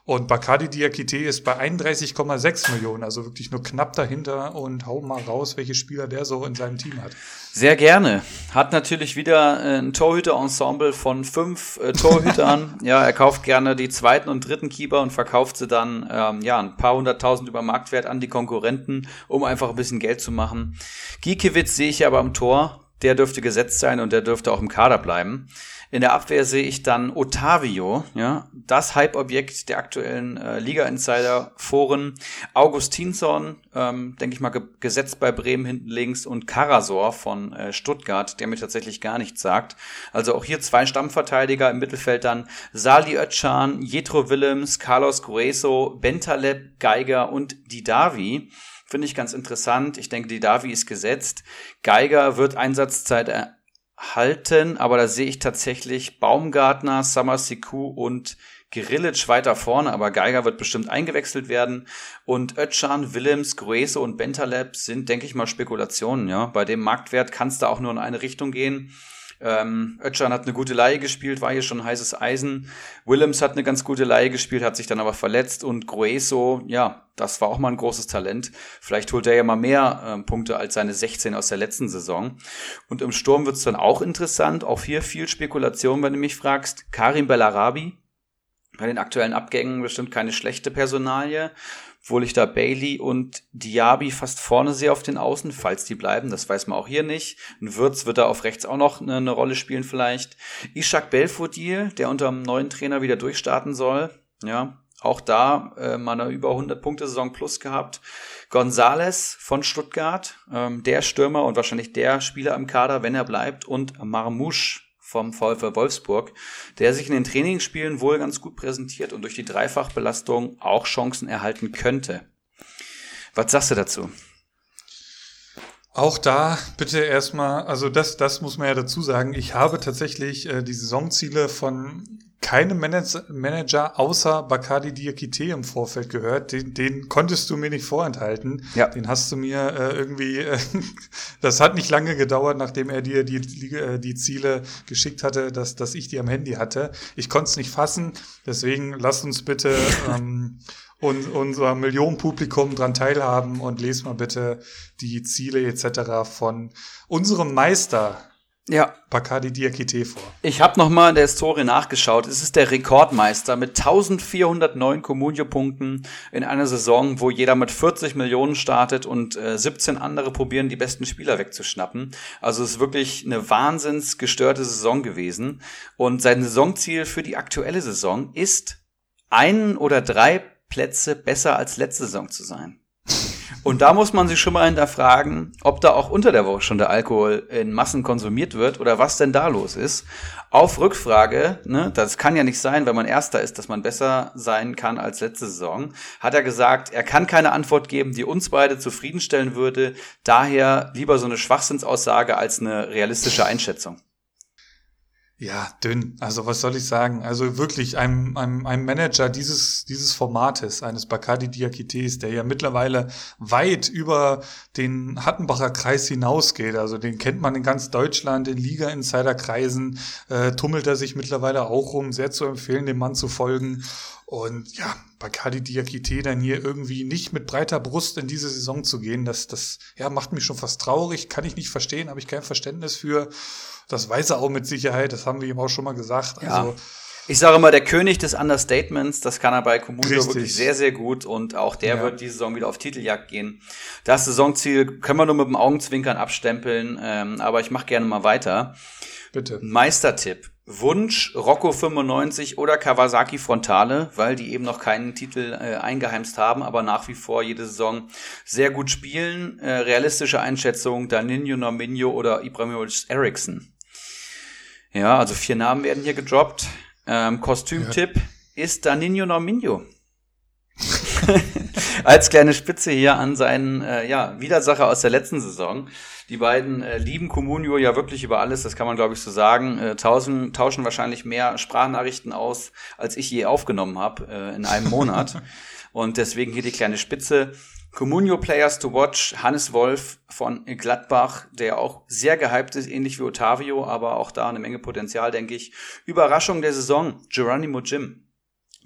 Und Bacardi Diakite ist bei 31,6 Millionen, also wirklich nur knapp dahinter und hau mal raus, welche Spieler der so in seinem Team hat. Sehr gerne. Hat natürlich wieder äh, ein Torhüter-Ensemble von fünf äh, Torhütern. ja, er kauft gerne die zweiten und dritten Keeper und verkauft sie dann ähm, ja ein paar hunderttausend über Marktwert an die Konkurrenten, um einfach ein bisschen Geld zu machen. Giekewitz sehe ich aber am Tor. Der dürfte gesetzt sein und der dürfte auch im Kader bleiben. In der Abwehr sehe ich dann Otavio, ja, das Hype-Objekt der aktuellen äh, Liga-Insider-Foren. Augustinsson, ähm, denke ich mal, ge gesetzt bei Bremen hinten links und Karasor von äh, Stuttgart, der mir tatsächlich gar nichts sagt. Also auch hier zwei Stammverteidiger im Mittelfeld dann Sali Özcan, Jetro Willems, Carlos Grueso, Bentaleb, Geiger und Didavi. Finde ich ganz interessant. Ich denke, Didavi ist gesetzt. Geiger wird Einsatzzeit halten, aber da sehe ich tatsächlich Baumgartner, Summer Siku und Grillitsch weiter vorne, aber Geiger wird bestimmt eingewechselt werden. Und Ötchan, Willems, Gruese und Bentaleb sind, denke ich mal, Spekulationen, ja. Bei dem Marktwert kann es da auch nur in eine Richtung gehen. Ähm, Ötchan hat eine gute Laie gespielt, war hier schon heißes Eisen. Willems hat eine ganz gute Laie gespielt, hat sich dann aber verletzt und Grueso, ja, das war auch mal ein großes Talent. Vielleicht holt er ja mal mehr äh, Punkte als seine 16 aus der letzten Saison. Und im Sturm wird's dann auch interessant. Auch hier viel Spekulation, wenn du mich fragst. Karim Bellarabi, bei den aktuellen Abgängen bestimmt keine schlechte Personalie obwohl ich da Bailey und Diaby fast vorne sehe auf den Außen, falls die bleiben, das weiß man auch hier nicht. Ein Würz wird da auf rechts auch noch eine, eine Rolle spielen vielleicht. Ishak Belfodil, der unter dem neuen Trainer wieder durchstarten soll, ja, auch da äh, mal eine über 100 Punkte Saison plus gehabt. Gonzales von Stuttgart, ähm, der Stürmer und wahrscheinlich der Spieler im Kader, wenn er bleibt und Marmouche vom VfL Wolfsburg, der sich in den Trainingsspielen wohl ganz gut präsentiert und durch die Dreifachbelastung auch Chancen erhalten könnte. Was sagst du dazu? Auch da bitte erstmal, also das, das muss man ja dazu sagen. Ich habe tatsächlich äh, die Saisonziele von keine Manager außer Bacardi Diakite im Vorfeld gehört. Den, den konntest du mir nicht vorenthalten. Ja. Den hast du mir äh, irgendwie, äh, das hat nicht lange gedauert, nachdem er dir die, die, äh, die Ziele geschickt hatte, dass, dass ich die am Handy hatte. Ich konnte es nicht fassen. Deswegen lasst uns bitte ähm, und unser Millionenpublikum dran teilhaben und lest mal bitte die Ziele etc. von unserem Meister ja. Bacardi Diakite vor. Ich habe nochmal in der Historie nachgeschaut. Es ist der Rekordmeister mit 1409 Comunio-Punkten in einer Saison, wo jeder mit 40 Millionen startet und äh, 17 andere probieren, die besten Spieler wegzuschnappen. Also es ist wirklich eine wahnsinns gestörte Saison gewesen. Und sein Saisonziel für die aktuelle Saison ist, einen oder drei Plätze besser als letzte Saison zu sein. Und da muss man sich schon mal hinterfragen, ob da auch unter der Woche schon der Alkohol in Massen konsumiert wird oder was denn da los ist. Auf Rückfrage, ne, das kann ja nicht sein, wenn man Erster ist, dass man besser sein kann als letzte Saison, hat er gesagt, er kann keine Antwort geben, die uns beide zufriedenstellen würde. Daher lieber so eine Schwachsinnsaussage als eine realistische Einschätzung. Ja, dünn. Also was soll ich sagen? Also wirklich einem, einem, einem Manager dieses, dieses Formates, eines Bacardi Diakites, der ja mittlerweile weit über den Hattenbacher Kreis hinausgeht. Also den kennt man in ganz Deutschland, in Liga-Insider-Kreisen, äh, tummelt er sich mittlerweile auch rum. Sehr zu empfehlen, dem Mann zu folgen. Und ja, Bacardi Diakite dann hier irgendwie nicht mit breiter Brust in diese Saison zu gehen, das, das ja, macht mich schon fast traurig, kann ich nicht verstehen, habe ich kein Verständnis für. Das weiß er auch mit Sicherheit, das haben wir ihm auch schon mal gesagt. Ja. Also, ich sage immer, der König des Understatements, das kann er bei Comunio wirklich sehr, sehr gut und auch der ja. wird diese Saison wieder auf Titeljagd gehen. Das Saisonziel können wir nur mit dem Augenzwinkern abstempeln, ähm, aber ich mache gerne mal weiter. Bitte. Meistertipp. Wunsch Rocco 95 oder Kawasaki Frontale, weil die eben noch keinen Titel äh, eingeheimst haben, aber nach wie vor jede Saison sehr gut spielen. Äh, realistische Einschätzung Danilo Norminho oder Ibrahimovic Eriksson. Ja, also vier Namen werden hier gedroppt. Ähm, Kostümtipp ja. ist Danino Norminho. als kleine Spitze hier an seinen äh, ja, Widersacher aus der letzten Saison. Die beiden äh, lieben Comunio ja wirklich über alles, das kann man glaube ich so sagen. Äh, tauschen, tauschen wahrscheinlich mehr Sprachnachrichten aus, als ich je aufgenommen habe äh, in einem Monat. Und deswegen hier die kleine Spitze. Comunio Players to Watch, Hannes Wolf von Gladbach, der auch sehr gehypt ist, ähnlich wie Otavio, aber auch da eine Menge Potenzial, denke ich. Überraschung der Saison, Geronimo Jim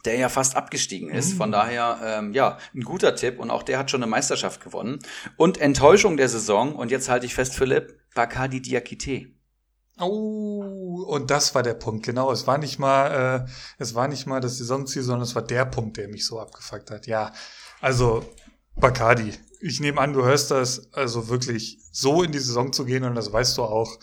der ja fast abgestiegen ist. Mhm. Von daher, ähm, ja, ein guter Tipp. Und auch der hat schon eine Meisterschaft gewonnen. Und Enttäuschung der Saison, und jetzt halte ich fest, Philipp, Bacardi Diakite. Oh, und das war der Punkt, genau. Es war nicht mal, äh, es war nicht mal das Saisonziel, sondern es war der Punkt, der mich so abgefuckt hat. Ja, also Bacardi. Ich nehme an, du hörst das, also wirklich so in die Saison zu gehen und das weißt du auch.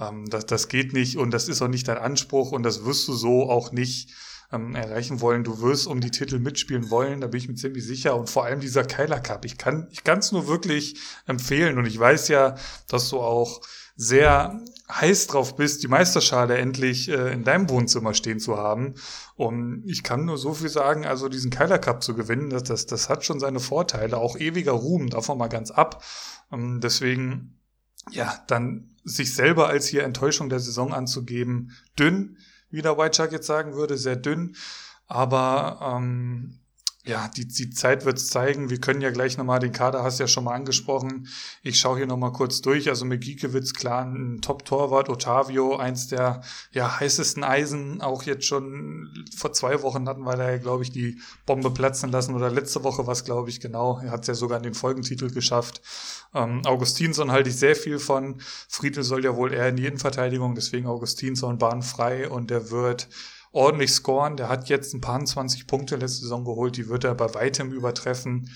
Ähm, das, das geht nicht und das ist auch nicht dein Anspruch und das wirst du so auch nicht ähm, erreichen wollen. Du wirst um die Titel mitspielen wollen, da bin ich mir ziemlich sicher. Und vor allem dieser Keiler Cup. Ich kann, ich kann es nur wirklich empfehlen. Und ich weiß ja, dass du auch sehr heiß drauf bist, die Meisterschale endlich äh, in deinem Wohnzimmer stehen zu haben. Und ich kann nur so viel sagen, also diesen Keiler Cup zu gewinnen, das, das, das hat schon seine Vorteile, auch ewiger Ruhm, davon mal ganz ab. Ähm, deswegen, ja, dann sich selber als hier Enttäuschung der Saison anzugeben, dünn, wie der White Shark jetzt sagen würde, sehr dünn. Aber ähm, ja, die, die Zeit wird's zeigen. Wir können ja gleich nochmal, den Kader hast du ja schon mal angesprochen. Ich schaue hier nochmal kurz durch. Also mit Giekewitz, klar, ein Top-Torwart, Otavio, eins der ja, heißesten Eisen. Auch jetzt schon vor zwei Wochen hatten wir da ja, glaube ich, die Bombe platzen lassen. Oder letzte Woche was, glaube ich, genau. Er hat's ja sogar in den Folgentitel geschafft. Ähm, Augustinsson halte ich sehr viel von. Friedel soll ja wohl eher in die Innenverteidigung, deswegen Augustinsson bahnfrei und der wird ordentlich scoren. Der hat jetzt ein paar 20 Punkte letzte Saison geholt, die wird er bei weitem übertreffen.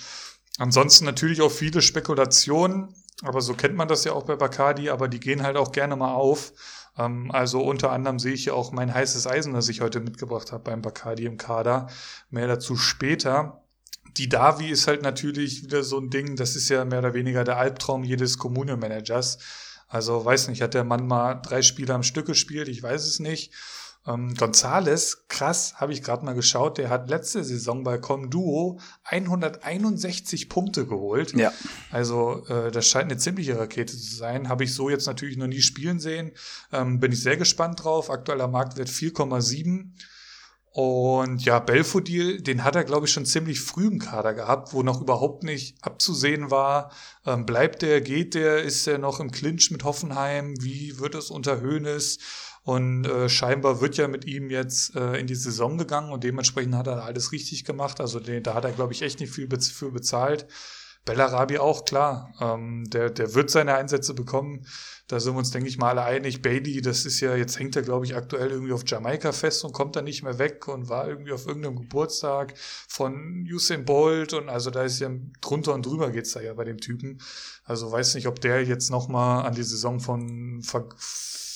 Ansonsten natürlich auch viele Spekulationen, aber so kennt man das ja auch bei Bacardi, aber die gehen halt auch gerne mal auf. Ähm, also unter anderem sehe ich ja auch mein heißes Eisen, das ich heute mitgebracht habe beim Bacardi im Kader. Mehr dazu später. Die Davi ist halt natürlich wieder so ein Ding, das ist ja mehr oder weniger der Albtraum jedes Kommune-Managers. Also weiß nicht, hat der Mann mal drei Spiele am Stück gespielt? Ich weiß es nicht. Ähm, Gonzales, krass, habe ich gerade mal geschaut, der hat letzte Saison bei Comduo 161 Punkte geholt. Ja. Also äh, das scheint eine ziemliche Rakete zu sein. Habe ich so jetzt natürlich noch nie spielen sehen. Ähm, bin ich sehr gespannt drauf. Aktueller Marktwert 4,7. Und ja, Belfodil, den hat er, glaube ich, schon ziemlich früh im Kader gehabt, wo noch überhaupt nicht abzusehen war. Ähm, bleibt der, geht der, ist er noch im Clinch mit Hoffenheim? Wie wird es unter Höhnes? Und äh, scheinbar wird ja mit ihm jetzt äh, in die Saison gegangen und dementsprechend hat er alles richtig gemacht. Also den, da hat er, glaube ich, echt nicht viel für bezahlt. Bellarabi auch, klar. Ähm, der, der wird seine Einsätze bekommen. Da sind wir uns, denke ich mal, alle einig. Bailey, das ist ja, jetzt hängt er, glaube ich, aktuell irgendwie auf Jamaika fest und kommt da nicht mehr weg und war irgendwie auf irgendeinem Geburtstag von Usain Bolt und also da ist ja drunter und drüber geht's da ja bei dem Typen. Also weiß nicht, ob der jetzt nochmal an die Saison von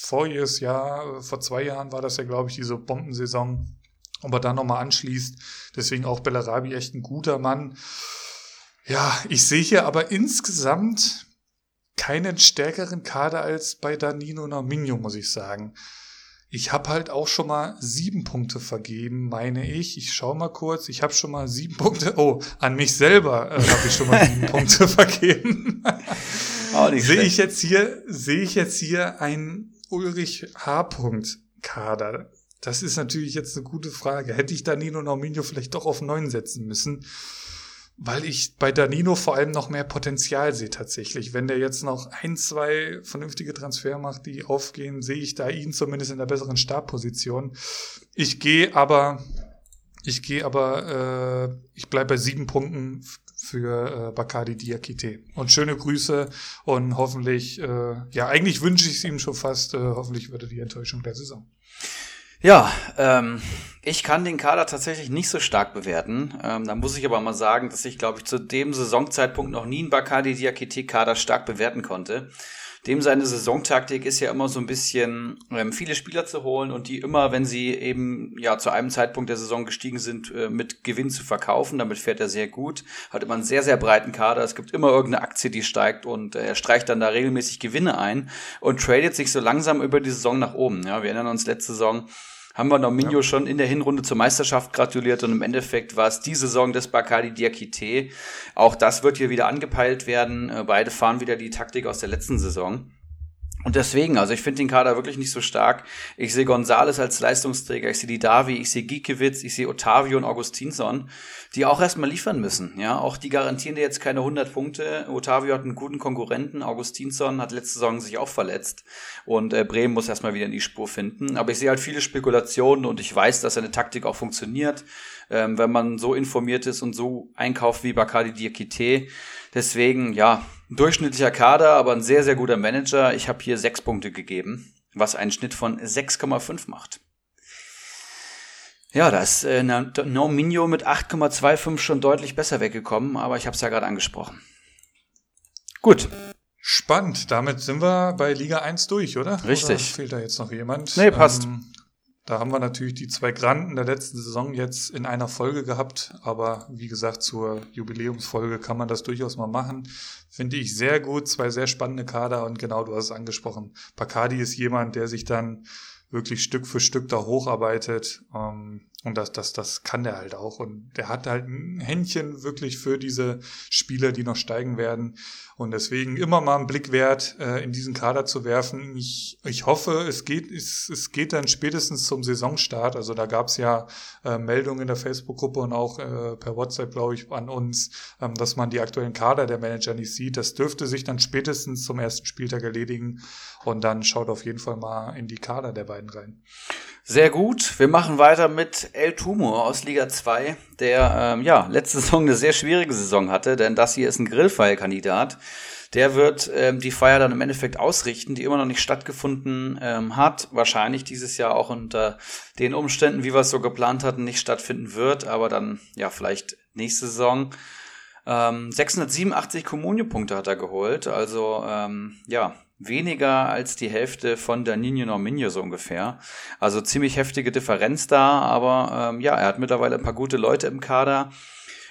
voriges Jahr, vor zwei Jahren war das ja, glaube ich, diese Bombensaison, ob er dann nochmal anschließt. Deswegen auch Bellarabi echt ein guter Mann. Ja, ich sehe hier aber insgesamt keinen stärkeren Kader als bei Danino Norminho, muss ich sagen. Ich habe halt auch schon mal sieben Punkte vergeben, meine ich. Ich schaue mal kurz. Ich habe schon mal sieben Punkte. Oh, an mich selber äh, habe ich schon mal sieben Punkte vergeben. sehe ich jetzt hier, sehe ich jetzt hier ein Ulrich H. Kader? Das ist natürlich jetzt eine gute Frage. Hätte ich Danilo Norminho vielleicht doch auf neun setzen müssen? Weil ich bei Danilo vor allem noch mehr Potenzial sehe tatsächlich. Wenn der jetzt noch ein, zwei vernünftige Transfer macht, die aufgehen, sehe ich da ihn zumindest in der besseren Startposition. Ich gehe aber, ich gehe aber, äh, ich bleibe bei sieben Punkten für äh, Bacardi Diakite. Und schöne Grüße und hoffentlich, äh, ja, eigentlich wünsche ich es ihm schon fast, äh, hoffentlich würde die Enttäuschung der Saison. Ja, ähm, ich kann den Kader tatsächlich nicht so stark bewerten. Ähm, da muss ich aber mal sagen, dass ich, glaube ich, zu dem Saisonzeitpunkt noch nie einen Bacardi Diakite-Kader stark bewerten konnte. Dem seine Saisontaktik ist ja immer so ein bisschen, ähm, viele Spieler zu holen und die immer, wenn sie eben ja zu einem Zeitpunkt der Saison gestiegen sind, äh, mit Gewinn zu verkaufen. Damit fährt er sehr gut. Hat immer einen sehr, sehr breiten Kader. Es gibt immer irgendeine Aktie, die steigt und äh, er streicht dann da regelmäßig Gewinne ein und tradet sich so langsam über die Saison nach oben. Ja, wir erinnern uns letzte Saison, haben wir Nominio ja. schon in der Hinrunde zur Meisterschaft gratuliert und im Endeffekt war es die Saison des Bacardi Diakite. Auch das wird hier wieder angepeilt werden. Äh, beide fahren wieder die Taktik aus der letzten Saison. Und deswegen, also ich finde den Kader wirklich nicht so stark. Ich sehe Gonzales als Leistungsträger, ich sehe die Davi, ich sehe Giekewitz, ich sehe Otavio und Augustinsson, die auch erstmal liefern müssen. Ja, auch die garantieren dir jetzt keine 100 Punkte. Otavio hat einen guten Konkurrenten, Augustinsson hat letzte Saison sich auch verletzt und äh, Bremen muss erstmal wieder in die Spur finden. Aber ich sehe halt viele Spekulationen und ich weiß, dass seine Taktik auch funktioniert, ähm, wenn man so informiert ist und so einkauft wie Bacardi Diakite. Deswegen, ja, ein durchschnittlicher Kader, aber ein sehr, sehr guter Manager. Ich habe hier sechs Punkte gegeben, was einen Schnitt von 6,5 macht. Ja, da ist äh, No Minio mit 8,25 schon deutlich besser weggekommen, aber ich habe es ja gerade angesprochen. Gut. Spannend. Damit sind wir bei Liga 1 durch, oder? Richtig. Oder fehlt da jetzt noch jemand? Nee, passt. Ähm, da haben wir natürlich die zwei Granden der letzten Saison jetzt in einer Folge gehabt, aber wie gesagt, zur Jubiläumsfolge kann man das durchaus mal machen. Finde ich sehr gut, zwei sehr spannende Kader und genau, du hast es angesprochen. Bacardi ist jemand, der sich dann wirklich Stück für Stück da hocharbeitet. Ähm, und das, das, das kann der halt auch. Und der hat halt ein Händchen wirklich für diese Spieler, die noch steigen werden. Und deswegen immer mal einen Blick wert, äh, in diesen Kader zu werfen. Ich, ich hoffe, es geht, es, es geht dann spätestens zum Saisonstart. Also da gab es ja äh, Meldungen in der Facebook-Gruppe und auch äh, per WhatsApp, glaube ich, an uns, ähm, dass man die aktuellen Kader der Manager nicht sieht. Das dürfte sich dann spätestens zum ersten Spieltag erledigen. Und dann schaut auf jeden Fall mal in die Kader der beiden rein. Sehr gut. Wir machen weiter mit El Tumo aus Liga 2, der ähm, ja letzte Saison eine sehr schwierige Saison hatte, denn das hier ist ein Grillfeierkandidat. Der wird ähm, die Feier dann im Endeffekt ausrichten, die immer noch nicht stattgefunden ähm, hat. Wahrscheinlich dieses Jahr auch unter den Umständen, wie wir es so geplant hatten, nicht stattfinden wird, aber dann ja vielleicht nächste Saison. Ähm, 687 Kommunio-Punkte hat er geholt, also ähm, ja, weniger als die Hälfte von der Nino Norminho so ungefähr. Also ziemlich heftige Differenz da, aber ähm, ja, er hat mittlerweile ein paar gute Leute im Kader.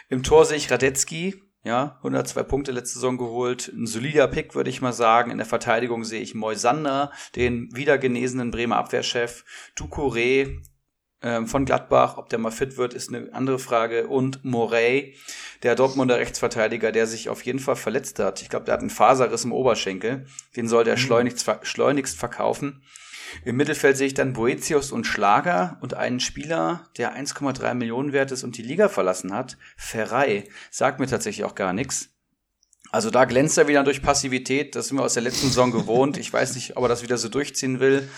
Im Tor sehe ich Radetzky, ja, 102 Punkte letzte Saison geholt. Ein solider Pick, würde ich mal sagen. In der Verteidigung sehe ich Moisander, den wiedergenesenen Bremer Abwehrchef. Ducouré, ähm, von Gladbach. Ob der mal fit wird, ist eine andere Frage. Und Morey, der Dortmunder Rechtsverteidiger, der sich auf jeden Fall verletzt hat. Ich glaube, der hat einen Faserriss im Oberschenkel. Den soll der mhm. schleunigst, schleunigst verkaufen. Im Mittelfeld sehe ich dann Boetius und Schlager und einen Spieler, der 1,3 Millionen wert ist und die Liga verlassen hat. Ferrei. Sagt mir tatsächlich auch gar nichts. Also da glänzt er wieder durch Passivität. Das sind wir aus der letzten Saison gewohnt. Ich weiß nicht, ob er das wieder so durchziehen will.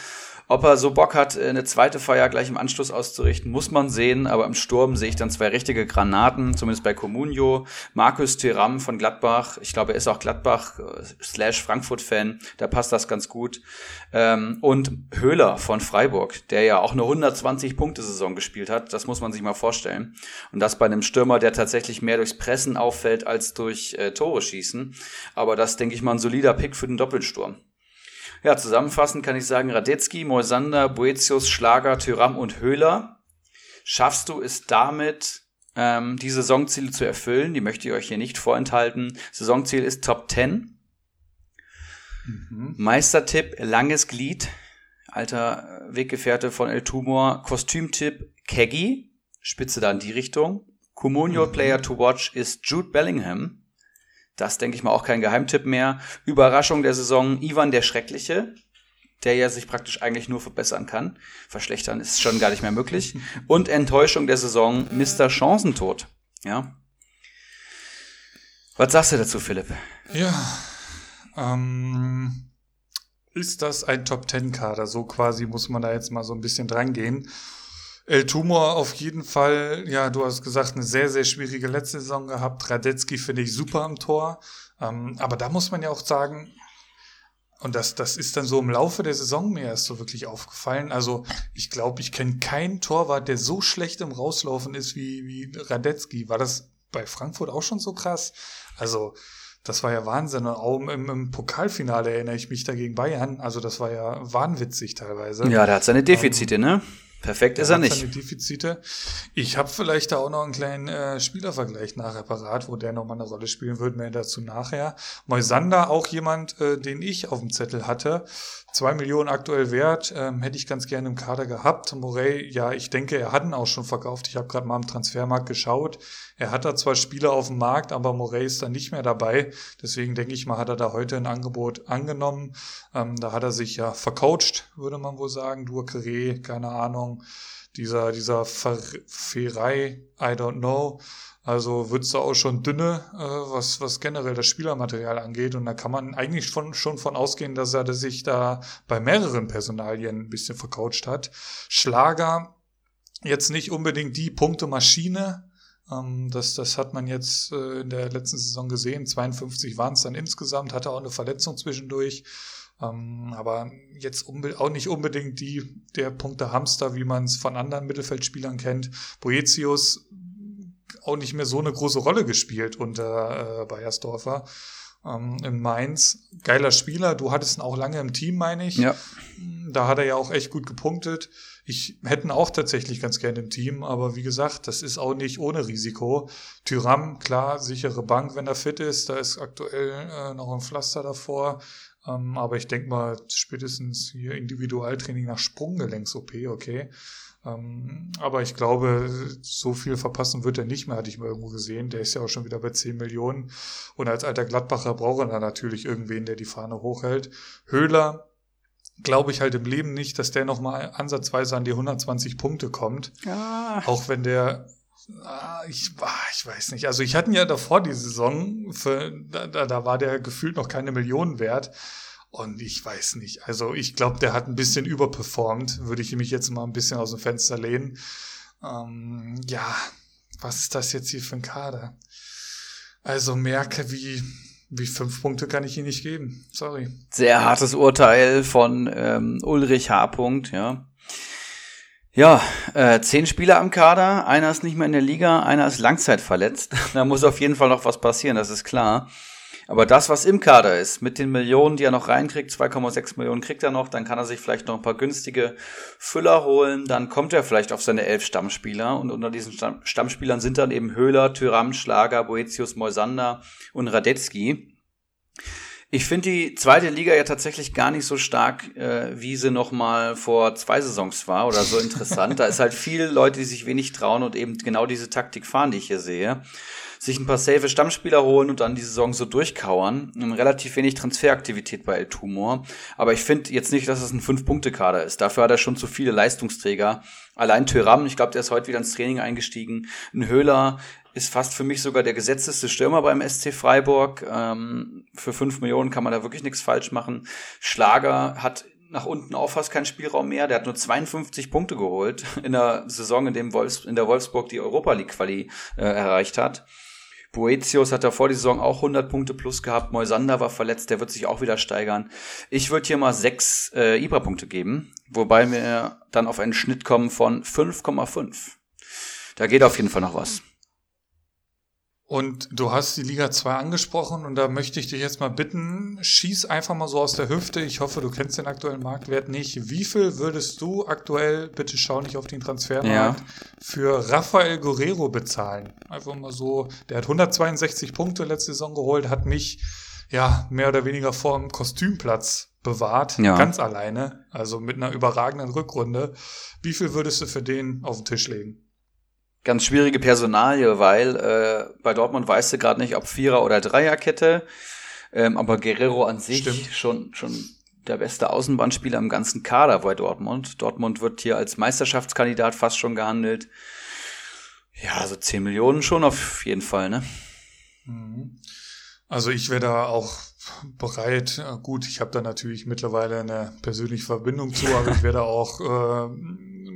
Ob er so Bock hat, äh, eine zweite Feier gleich im Anschluss auszurichten, muss man sehen. Aber im Sturm sehe ich dann zwei richtige Granaten, zumindest bei Comunio. Markus Thuram von Gladbach. Ich glaube, er ist auch Gladbach äh, slash Frankfurt-Fan. Da passt das ganz gut. Ähm, und Höhler von Freiburg, der ja auch eine 120-Punkte-Saison gespielt hat. Das muss man sich mal vorstellen. Und das bei einem Stürmer, der tatsächlich mehr durchs Pressen auffällt als durch äh, Tore schießen. Aber das, denke ich mal, ein solider Pick für den Doppelsturm. Ja, zusammenfassend kann ich sagen, Radetzky, Moisander, Boetius, Schlager, Tyram und Höhler. Schaffst du es damit, ähm, die Saisonziele zu erfüllen? Die möchte ich euch hier nicht vorenthalten. Saisonziel ist Top 10. Mhm. Meistertipp, langes Glied. Alter Weggefährte von El Tumor. Kostümtipp, Keggy. Spitze da in die Richtung. Comunio mhm. Player to Watch ist Jude Bellingham. Das denke ich mal auch kein Geheimtipp mehr. Überraschung der Saison, Ivan der Schreckliche, der ja sich praktisch eigentlich nur verbessern kann. Verschlechtern ist schon gar nicht mehr möglich. Und Enttäuschung der Saison, Mr. Chancentod. Ja. Was sagst du dazu, Philipp? Ja, ähm, ist das ein Top-Ten-Kader? So quasi muss man da jetzt mal so ein bisschen dran gehen. El Tumor auf jeden Fall, ja, du hast gesagt, eine sehr, sehr schwierige letzte Saison gehabt. Radetzky finde ich super am Tor. Ähm, aber da muss man ja auch sagen, und das, das ist dann so im Laufe der Saison mir erst so wirklich aufgefallen. Also ich glaube, ich kenne keinen Torwart, der so schlecht im Rauslaufen ist wie, wie Radetzky. War das bei Frankfurt auch schon so krass? Also das war ja Wahnsinn. Und auch im, im Pokalfinale erinnere ich mich da gegen Bayern. Also das war ja wahnwitzig teilweise. Ja, der hat seine Defizite, ähm, ne? Perfekt ist er nicht. Seine Defizite. Ich habe vielleicht da auch noch einen kleinen äh, Spielervergleich nachher parat, wo der nochmal eine Rolle spielen wird, mehr dazu nachher. Moisander, auch jemand, äh, den ich auf dem Zettel hatte. Zwei Millionen aktuell wert, ähm, hätte ich ganz gerne im Kader gehabt. Morey, ja, ich denke, er hat ihn auch schon verkauft. Ich habe gerade mal im Transfermarkt geschaut. Er hat da zwar Spieler auf dem Markt, aber Morey ist da nicht mehr dabei. Deswegen denke ich mal, hat er da heute ein Angebot angenommen. Ähm, da hat er sich ja vercoacht, würde man wohl sagen. Duakere, keine Ahnung. Dieser, dieser Ferrei, I don't know. Also wird's da auch schon dünne, äh, was, was generell das Spielermaterial angeht. Und da kann man eigentlich von, schon von ausgehen, dass er sich da bei mehreren Personalien ein bisschen vercoacht hat. Schlager, jetzt nicht unbedingt die Punktemaschine. Ähm, das, das hat man jetzt äh, in der letzten Saison gesehen. 52 waren es dann insgesamt, hatte auch eine Verletzung zwischendurch. Ähm, aber jetzt auch nicht unbedingt die, der Punkte Hamster, wie man es von anderen Mittelfeldspielern kennt. Boetius auch nicht mehr so eine große Rolle gespielt unter äh, Bayersdorfer ähm, in Mainz. Geiler Spieler, du hattest ihn auch lange im Team, meine ich. Ja. Da hat er ja auch echt gut gepunktet. Ich hätte ihn auch tatsächlich ganz gerne im Team, aber wie gesagt, das ist auch nicht ohne Risiko. Tyram, klar, sichere Bank, wenn er fit ist. Da ist aktuell äh, noch ein Pflaster davor. Ähm, aber ich denke mal, spätestens hier Individualtraining nach Sprunggelenks-OP, okay. Ähm, aber ich glaube, so viel verpassen wird er nicht mehr, hatte ich mal irgendwo gesehen. Der ist ja auch schon wieder bei 10 Millionen. Und als alter Gladbacher braucht er natürlich irgendwen, der die Fahne hochhält. Höhler, glaube ich halt im Leben nicht, dass der nochmal ansatzweise an die 120 Punkte kommt. Ja. Auch wenn der ah, ich, ah, ich weiß nicht. Also ich hatte ja davor die Saison, für, da, da war der gefühlt noch keine Millionen wert. Und ich weiß nicht. Also ich glaube, der hat ein bisschen überperformt. Würde ich mich jetzt mal ein bisschen aus dem Fenster lehnen. Ähm, ja, was ist das jetzt hier für ein Kader? Also merke, wie, wie fünf Punkte kann ich ihm nicht geben. Sorry. Sehr hartes Urteil von ähm, Ulrich H. -Punkt, ja. Ja, äh, zehn Spieler am Kader, einer ist nicht mehr in der Liga, einer ist langzeitverletzt. da muss auf jeden Fall noch was passieren, das ist klar. Aber das, was im Kader ist, mit den Millionen, die er noch reinkriegt, 2,6 Millionen kriegt er noch, dann kann er sich vielleicht noch ein paar günstige Füller holen, dann kommt er vielleicht auf seine elf Stammspieler und unter diesen Stammspielern sind dann eben Höhler, Tyram, Schlager, Boetius, Moisander und Radetzky. Ich finde die zweite Liga ja tatsächlich gar nicht so stark, äh, wie sie noch mal vor zwei Saisons war oder so interessant. da ist halt viel Leute, die sich wenig trauen und eben genau diese Taktik fahren, die ich hier sehe sich ein paar safe Stammspieler holen und dann die Saison so durchkauern. Relativ wenig Transferaktivität bei El Tumor. Aber ich finde jetzt nicht, dass es ein Fünf-Punkte-Kader ist. Dafür hat er schon zu viele Leistungsträger. Allein Tyram, ich glaube, der ist heute wieder ins Training eingestiegen. Ein Höhler ist fast für mich sogar der gesetzteste Stürmer beim SC Freiburg. Ähm, für fünf Millionen kann man da wirklich nichts falsch machen. Schlager hat nach unten auch fast keinen Spielraum mehr. Der hat nur 52 Punkte geholt in der Saison, in dem Wolfs in der Wolfsburg die Europa League Quali äh, erreicht hat. Boetius hat da vor die Saison auch 100 Punkte plus gehabt. Moisander war verletzt, der wird sich auch wieder steigern. Ich würde hier mal sechs äh, Ibra-Punkte geben, wobei wir dann auf einen Schnitt kommen von 5,5. Da geht auf jeden Fall noch was. Und du hast die Liga 2 angesprochen und da möchte ich dich jetzt mal bitten, schieß einfach mal so aus der Hüfte. Ich hoffe, du kennst den aktuellen Marktwert nicht. Wie viel würdest du aktuell, bitte schau nicht auf den Transfermarkt, ja. für Rafael Guerrero bezahlen? Einfach mal so, der hat 162 Punkte letzte Saison geholt, hat mich ja mehr oder weniger vor dem Kostümplatz bewahrt, ja. ganz alleine, also mit einer überragenden Rückrunde. Wie viel würdest du für den auf den Tisch legen? Ganz schwierige Personalie, weil äh, bei Dortmund weißt du gerade nicht, ob Vierer- oder Dreierkette. Ähm, aber Guerrero an sich Stimmt. schon, schon der beste Außenbahnspieler im ganzen Kader bei Dortmund. Dortmund wird hier als Meisterschaftskandidat fast schon gehandelt. Ja, so 10 Millionen schon auf jeden Fall, ne? Mhm. Also ich wäre da auch bereit. Gut, ich habe da natürlich mittlerweile eine persönliche Verbindung zu, aber ich wäre da auch äh,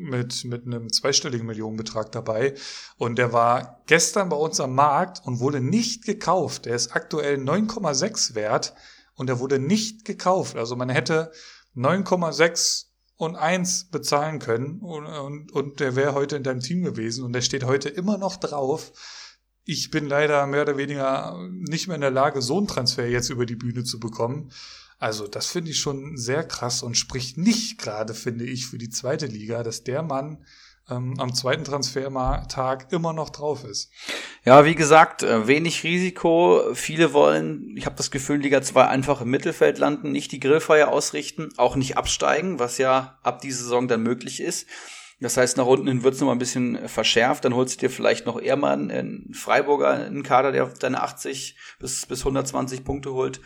mit, mit einem zweistelligen Millionenbetrag dabei. Und der war gestern bei uns am Markt und wurde nicht gekauft. Der ist aktuell 9,6 wert und der wurde nicht gekauft. Also man hätte 9,6 und 1 bezahlen können und, und, und der wäre heute in deinem Team gewesen und der steht heute immer noch drauf. Ich bin leider mehr oder weniger nicht mehr in der Lage, so einen Transfer jetzt über die Bühne zu bekommen. Also das finde ich schon sehr krass und spricht nicht gerade, finde ich, für die zweite Liga, dass der Mann ähm, am zweiten Transfertag immer noch drauf ist. Ja, wie gesagt, äh, wenig Risiko. Viele wollen, ich habe das Gefühl, Liga 2 einfach im Mittelfeld landen, nicht die Grillfeier ausrichten, auch nicht absteigen, was ja ab dieser Saison dann möglich ist. Das heißt, nach unten hin wird's noch mal ein bisschen verschärft. Dann holst du dir vielleicht noch eher mal einen Freiburger, einen Kader, der deine 80 bis, bis 120 Punkte holt.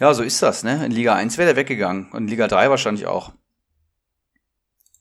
Ja, so ist das, ne? In Liga 1 wäre der weggegangen und in Liga 3 wahrscheinlich auch.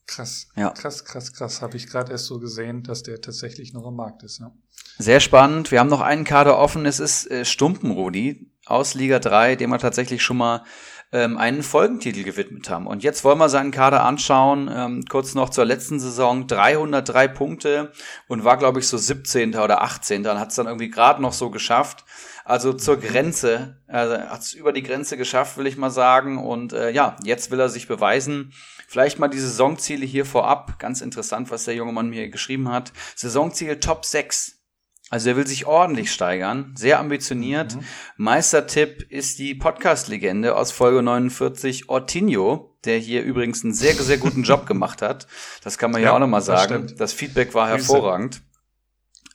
Krass. Ja. Krass, krass, krass. Habe ich gerade erst so gesehen, dass der tatsächlich noch am Markt ist. Ja. Sehr spannend. Wir haben noch einen Kader offen. Es ist äh, Stumpenrudi aus Liga 3, dem wir tatsächlich schon mal ähm, einen Folgentitel gewidmet haben. Und jetzt wollen wir seinen Kader anschauen. Ähm, kurz noch zur letzten Saison. 303 Punkte und war, glaube ich, so 17. oder 18. Dann hat es dann irgendwie gerade noch so geschafft. Also zur Grenze, also hat es über die Grenze geschafft, will ich mal sagen. Und äh, ja, jetzt will er sich beweisen. Vielleicht mal die Saisonziele hier vorab. Ganz interessant, was der junge Mann mir geschrieben hat. Saisonziel Top 6. Also er will sich ordentlich steigern, sehr ambitioniert. Mhm. Meistertipp ist die Podcast-Legende aus Folge 49, Ortinho, der hier übrigens einen sehr, sehr guten Job gemacht hat. Das kann man ja, ja auch nochmal sagen. Das, das, Feedback war hervorragend.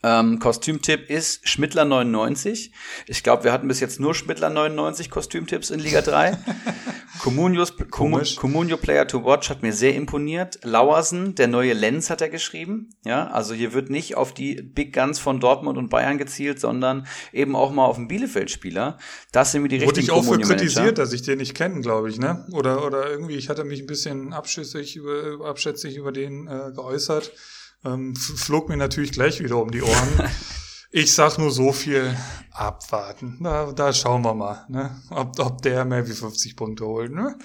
Ähm, Kostümtipp ist Schmittler 99. Ich glaube, wir hatten bis jetzt nur Schmittler 99 Kostümtipps in Liga 3. Comunios, Comunio Player to Watch hat mir sehr imponiert. Lauersen, der neue Lenz hat er geschrieben. Ja, also hier wird nicht auf die Big Guns von Dortmund und Bayern gezielt, sondern eben auch mal auf den Bielefeld-Spieler. Das sind mir die richtigen Wurde ich auch für kritisiert, dass ich den nicht kenne, glaube ich, ne? Oder, oder irgendwie, ich hatte mich ein bisschen abschätzig über, abschätzig über den äh, geäußert ähm, flog mir natürlich gleich wieder um die Ohren. Ich sag nur so viel abwarten. Da, da schauen wir mal, ne? ob, ob der mehr wie 50 Punkte holt. Ne?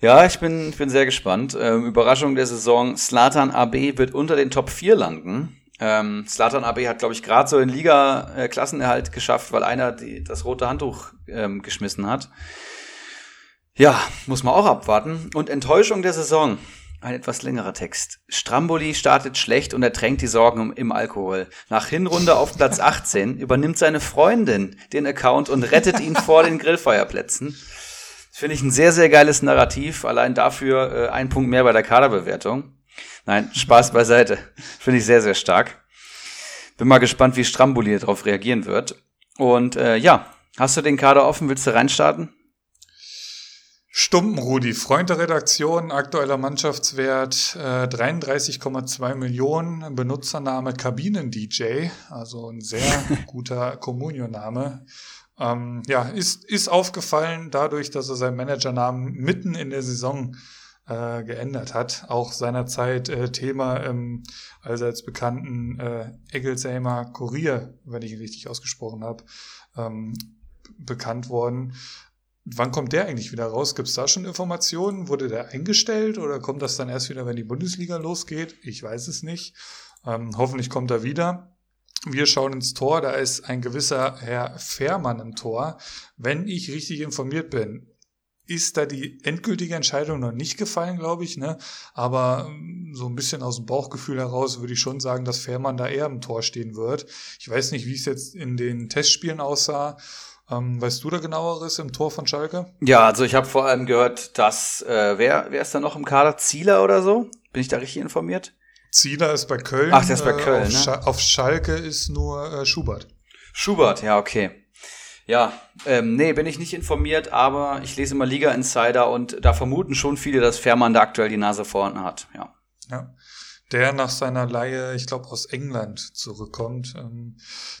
Ja, ich bin, ich bin sehr gespannt. Ähm, Überraschung der Saison. Slatan AB wird unter den Top 4 landen. Ähm, Slatan AB hat, glaube ich, gerade so den Liga-Klassenerhalt geschafft, weil einer die, das rote Handtuch ähm, geschmissen hat. Ja, muss man auch abwarten. Und Enttäuschung der Saison. Ein etwas längerer Text. Stramboli startet schlecht und ertränkt die Sorgen im Alkohol. Nach Hinrunde auf Platz 18 übernimmt seine Freundin den Account und rettet ihn vor den Grillfeuerplätzen. Finde ich ein sehr, sehr geiles Narrativ. Allein dafür äh, ein Punkt mehr bei der Kaderbewertung. Nein, Spaß beiseite. Finde ich sehr, sehr stark. Bin mal gespannt, wie Stramboli darauf reagieren wird. Und äh, ja, hast du den Kader offen? Willst du reinstarten? Stumpenrudi, Freund der Redaktion, aktueller Mannschaftswert äh, 33,2 Millionen, Benutzername Kabinen-DJ, also ein sehr guter Communio-Name. Ähm, ja, ist, ist aufgefallen dadurch, dass er seinen Managernamen mitten in der Saison äh, geändert hat. Auch seinerzeit äh, Thema im allseits bekannten äh, Eggelsheimer Kurier, wenn ich ihn richtig ausgesprochen habe, ähm, bekannt worden. Wann kommt der eigentlich wieder raus? Gibt es da schon Informationen? Wurde der eingestellt oder kommt das dann erst wieder, wenn die Bundesliga losgeht? Ich weiß es nicht. Ähm, hoffentlich kommt er wieder. Wir schauen ins Tor, da ist ein gewisser Herr Fährmann im Tor. Wenn ich richtig informiert bin, ist da die endgültige Entscheidung noch nicht gefallen, glaube ich. Ne? Aber ähm, so ein bisschen aus dem Bauchgefühl heraus würde ich schon sagen, dass Fährmann da eher im Tor stehen wird. Ich weiß nicht, wie es jetzt in den Testspielen aussah. Ähm, weißt du da genaueres im Tor von Schalke? Ja, also ich habe vor allem gehört, dass äh, wer wer ist da noch im Kader? Zieler oder so? Bin ich da richtig informiert? Zieler ist bei Köln. Ach, der ist bei äh, Köln. Äh, auf, ne? Scha auf Schalke ist nur äh, Schubert. Schubert, ja, okay. Ja, ähm, nee, bin ich nicht informiert, aber ich lese immer Liga Insider und da vermuten schon viele, dass Fährmann da aktuell die Nase vorne hat, ja. Ja der nach seiner Leihe, ich glaube, aus England zurückkommt. Ähm,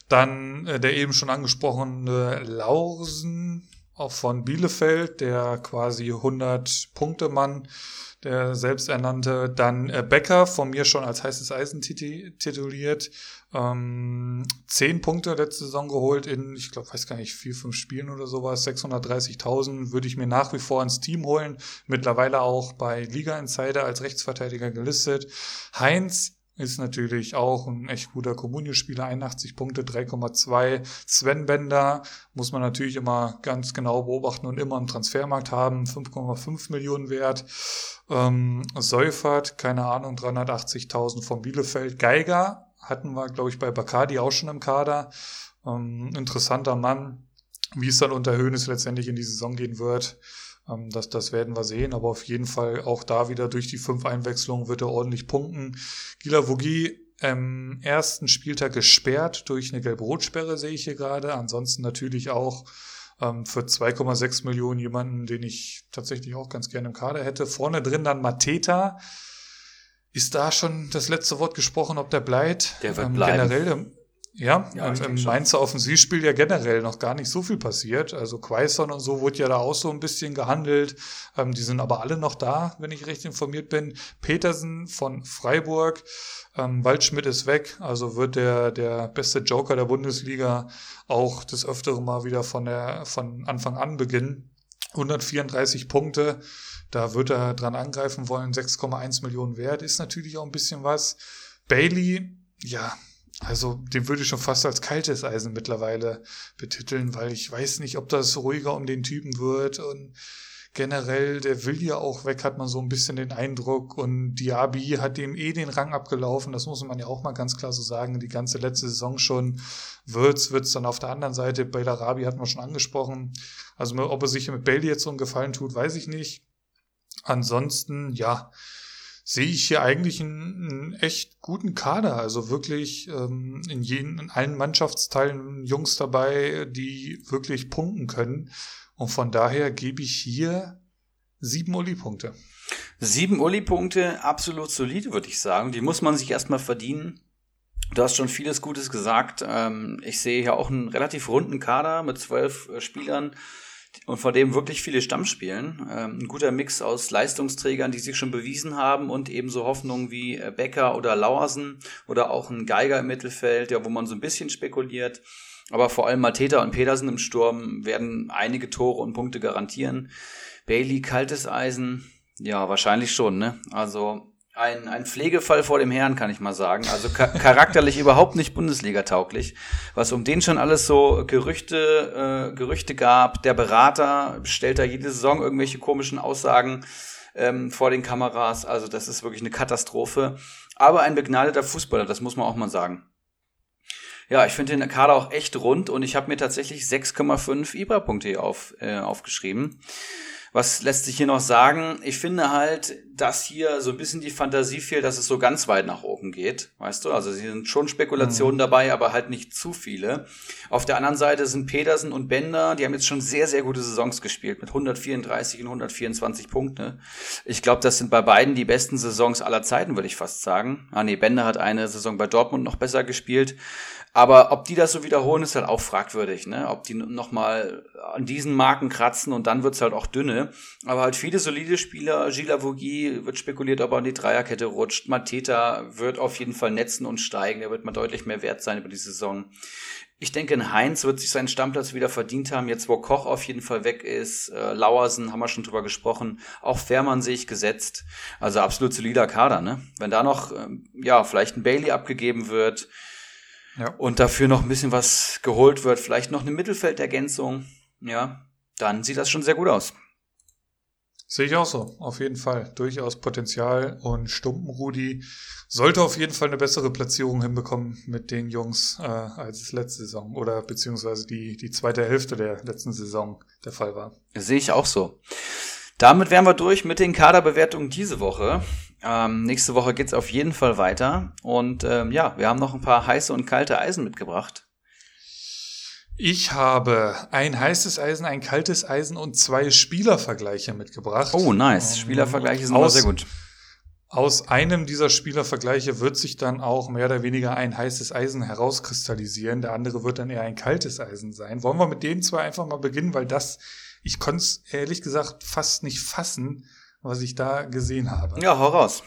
dann äh, der eben schon angesprochene Laursen, auch von Bielefeld, der quasi 100-Punkte-Mann, der selbsternannte. Dann äh, Becker, von mir schon als heißes Eisen tituliert. Ähm, zehn Punkte letzte Saison geholt in, ich glaube, weiß gar nicht, vier, fünf Spielen oder sowas. 630.000 würde ich mir nach wie vor ins Team holen. Mittlerweile auch bei Liga Insider als Rechtsverteidiger gelistet. Heinz ist natürlich auch ein echt guter Kommunio-Spieler, 81 Punkte, 3,2. Sven Bender muss man natürlich immer ganz genau beobachten und immer im Transfermarkt haben, 5,5 Millionen wert. Ähm, Seufert, keine Ahnung, 380.000 von Bielefeld. Geiger hatten wir, glaube ich, bei Bacardi auch schon im Kader. Ähm, interessanter Mann. Wie es dann unter Höhnes letztendlich in die Saison gehen wird, Ähm, das, das werden wir sehen, aber auf jeden Fall auch da wieder durch die fünf Einwechslungen wird er ordentlich punkten. Gila Vogie im ersten Spieltag gesperrt durch eine Gelb-Rot-Sperre, sehe ich hier gerade. Ansonsten natürlich auch ähm, für 2,6 Millionen jemanden, den ich tatsächlich auch ganz gerne im Kader hätte. Vorne drin dann Mateta. Ist da schon das letzte Wort gesprochen, ob der bleibt? Der wird ähm, bleiben. Generell ja, ja im, im Mainzer Offensivspiel ja generell noch gar nicht so viel passiert. Also Quaison und so wurde ja da auch so ein bisschen gehandelt. Ähm, die sind aber alle noch da, wenn ich recht informiert bin. Petersen von Freiburg, ähm, Waldschmidt ist weg, also wird der, der beste Joker der Bundesliga auch des Öfteren mal wieder von, der, von Anfang an beginnen. 134 Punkte, da wird er dran angreifen wollen, 6,1 Millionen wert, ist natürlich auch ein bisschen was. Bailey, ja, also den würde ich schon fast als kaltes Eisen mittlerweile betiteln, weil ich weiß nicht, ob das ruhiger um den Typen wird. Und generell, der will ja auch weg, hat man so ein bisschen den Eindruck und Diaby hat dem eh den Rang abgelaufen, das muss man ja auch mal ganz klar so sagen, die ganze letzte Saison schon wird's, wird's dann auf der anderen Seite, bei Arabi hat man schon angesprochen, also ob er sich mit Bailey jetzt so einen Gefallen tut, weiß ich nicht. Ansonsten, ja, sehe ich hier eigentlich einen, einen, echt guten Kader. Also wirklich ähm, in, jeden, in allen Mannschaftsteilen Jungs dabei, die wirklich punkten können. Und von daher gebe ich hier sieben Uli-Punkte. Sieben Uli-Punkte, absolut solide, würde ich sagen. Die muss man sich erstmal verdienen. Du hast schon vieles Gutes gesagt. Ähm, ich sehe hier auch einen relativ runden Kader mit zwölf äh, Spielern und vor dem wirklich viele Stammspielen. Ähm, ein guter Mix aus Leistungsträgern, die sich schon bewiesen haben und ebenso Hoffnungen wie äh, Becker oder Lauersen oder auch ein Geiger im Mittelfeld, ja, wo man so ein bisschen spekuliert. Aber vor allem Mateta und Pedersen im Sturm werden einige Tore und Punkte garantieren. Bailey, kaltes Eisen, ja, wahrscheinlich schon, ne? Also ein, ein Pflegefall vor dem Herrn, kann ich mal sagen. Also charakterlich überhaupt nicht Bundesliga-tauglich. Was um den schon alles so Gerüchte, äh, Gerüchte gab. Der Berater stellt da jede Saison irgendwelche komischen Aussagen ähm, vor den Kameras. Also das ist wirklich eine Katastrophe. Aber ein begnadeter Fußballer, das muss man auch mal sagen. Ja, ich finde den Kader auch echt rund und ich habe mir tatsächlich 6,5 Ibra-Punkte auf, äh, aufgeschrieben. Was lässt sich hier noch sagen? Ich finde halt, dass hier so ein bisschen die Fantasie fehlt, dass es so ganz weit nach oben geht. Weißt du? Also hier sind schon Spekulationen mhm. dabei, aber halt nicht zu viele. Auf der anderen Seite sind Petersen und Bender, die haben jetzt schon sehr, sehr gute Saisons gespielt mit 134 und 124 Punkte. Ich glaube, das sind bei beiden die besten Saisons aller Zeiten, würde ich fast sagen. Ah nee, Bender hat eine Saison bei Dortmund noch besser gespielt. Aber ob die das so wiederholen, ist halt auch fragwürdig, ne? Ob die nochmal an diesen Marken kratzen und dann wird's halt auch dünne. Aber halt viele solide Spieler, Gila Vogie wird spekuliert, ob er an die Dreierkette rutscht. Mateta wird auf jeden Fall netzen und steigen. Er wird mal deutlich mehr wert sein über die Saison. Ich denke, in Heinz wird sich seinen Stammplatz wieder verdient haben, jetzt wo Koch auf jeden Fall weg ist. Äh, Lauersen haben wir schon drüber gesprochen. Auch Fährmann sehe ich gesetzt. Also absolut solider Kader, ne? Wenn da noch, ähm, ja, vielleicht ein Bailey abgegeben wird, ja. und dafür noch ein bisschen was geholt wird, vielleicht noch eine Mittelfeldergänzung, ja, dann sieht das schon sehr gut aus. Sehe ich auch so, auf jeden Fall. Durchaus Potenzial und Stumpenrudi sollte auf jeden Fall eine bessere Platzierung hinbekommen mit den Jungs, äh, als letzte Saison oder beziehungsweise die, die zweite Hälfte der letzten Saison der Fall war. Sehe ich auch so. Damit wären wir durch mit den Kaderbewertungen diese Woche. Ähm, nächste Woche geht's auf jeden Fall weiter. Und ähm, ja, wir haben noch ein paar heiße und kalte Eisen mitgebracht. Ich habe ein heißes Eisen, ein kaltes Eisen und zwei Spielervergleiche mitgebracht. Oh, nice. Ähm, Spielervergleiche sind aus, sehr gut. Aus einem dieser Spielervergleiche wird sich dann auch mehr oder weniger ein heißes Eisen herauskristallisieren. Der andere wird dann eher ein kaltes Eisen sein. Wollen wir mit den zwei einfach mal beginnen, weil das, ich konnte es ehrlich gesagt fast nicht fassen, was ich da gesehen habe. Ja, hau raus.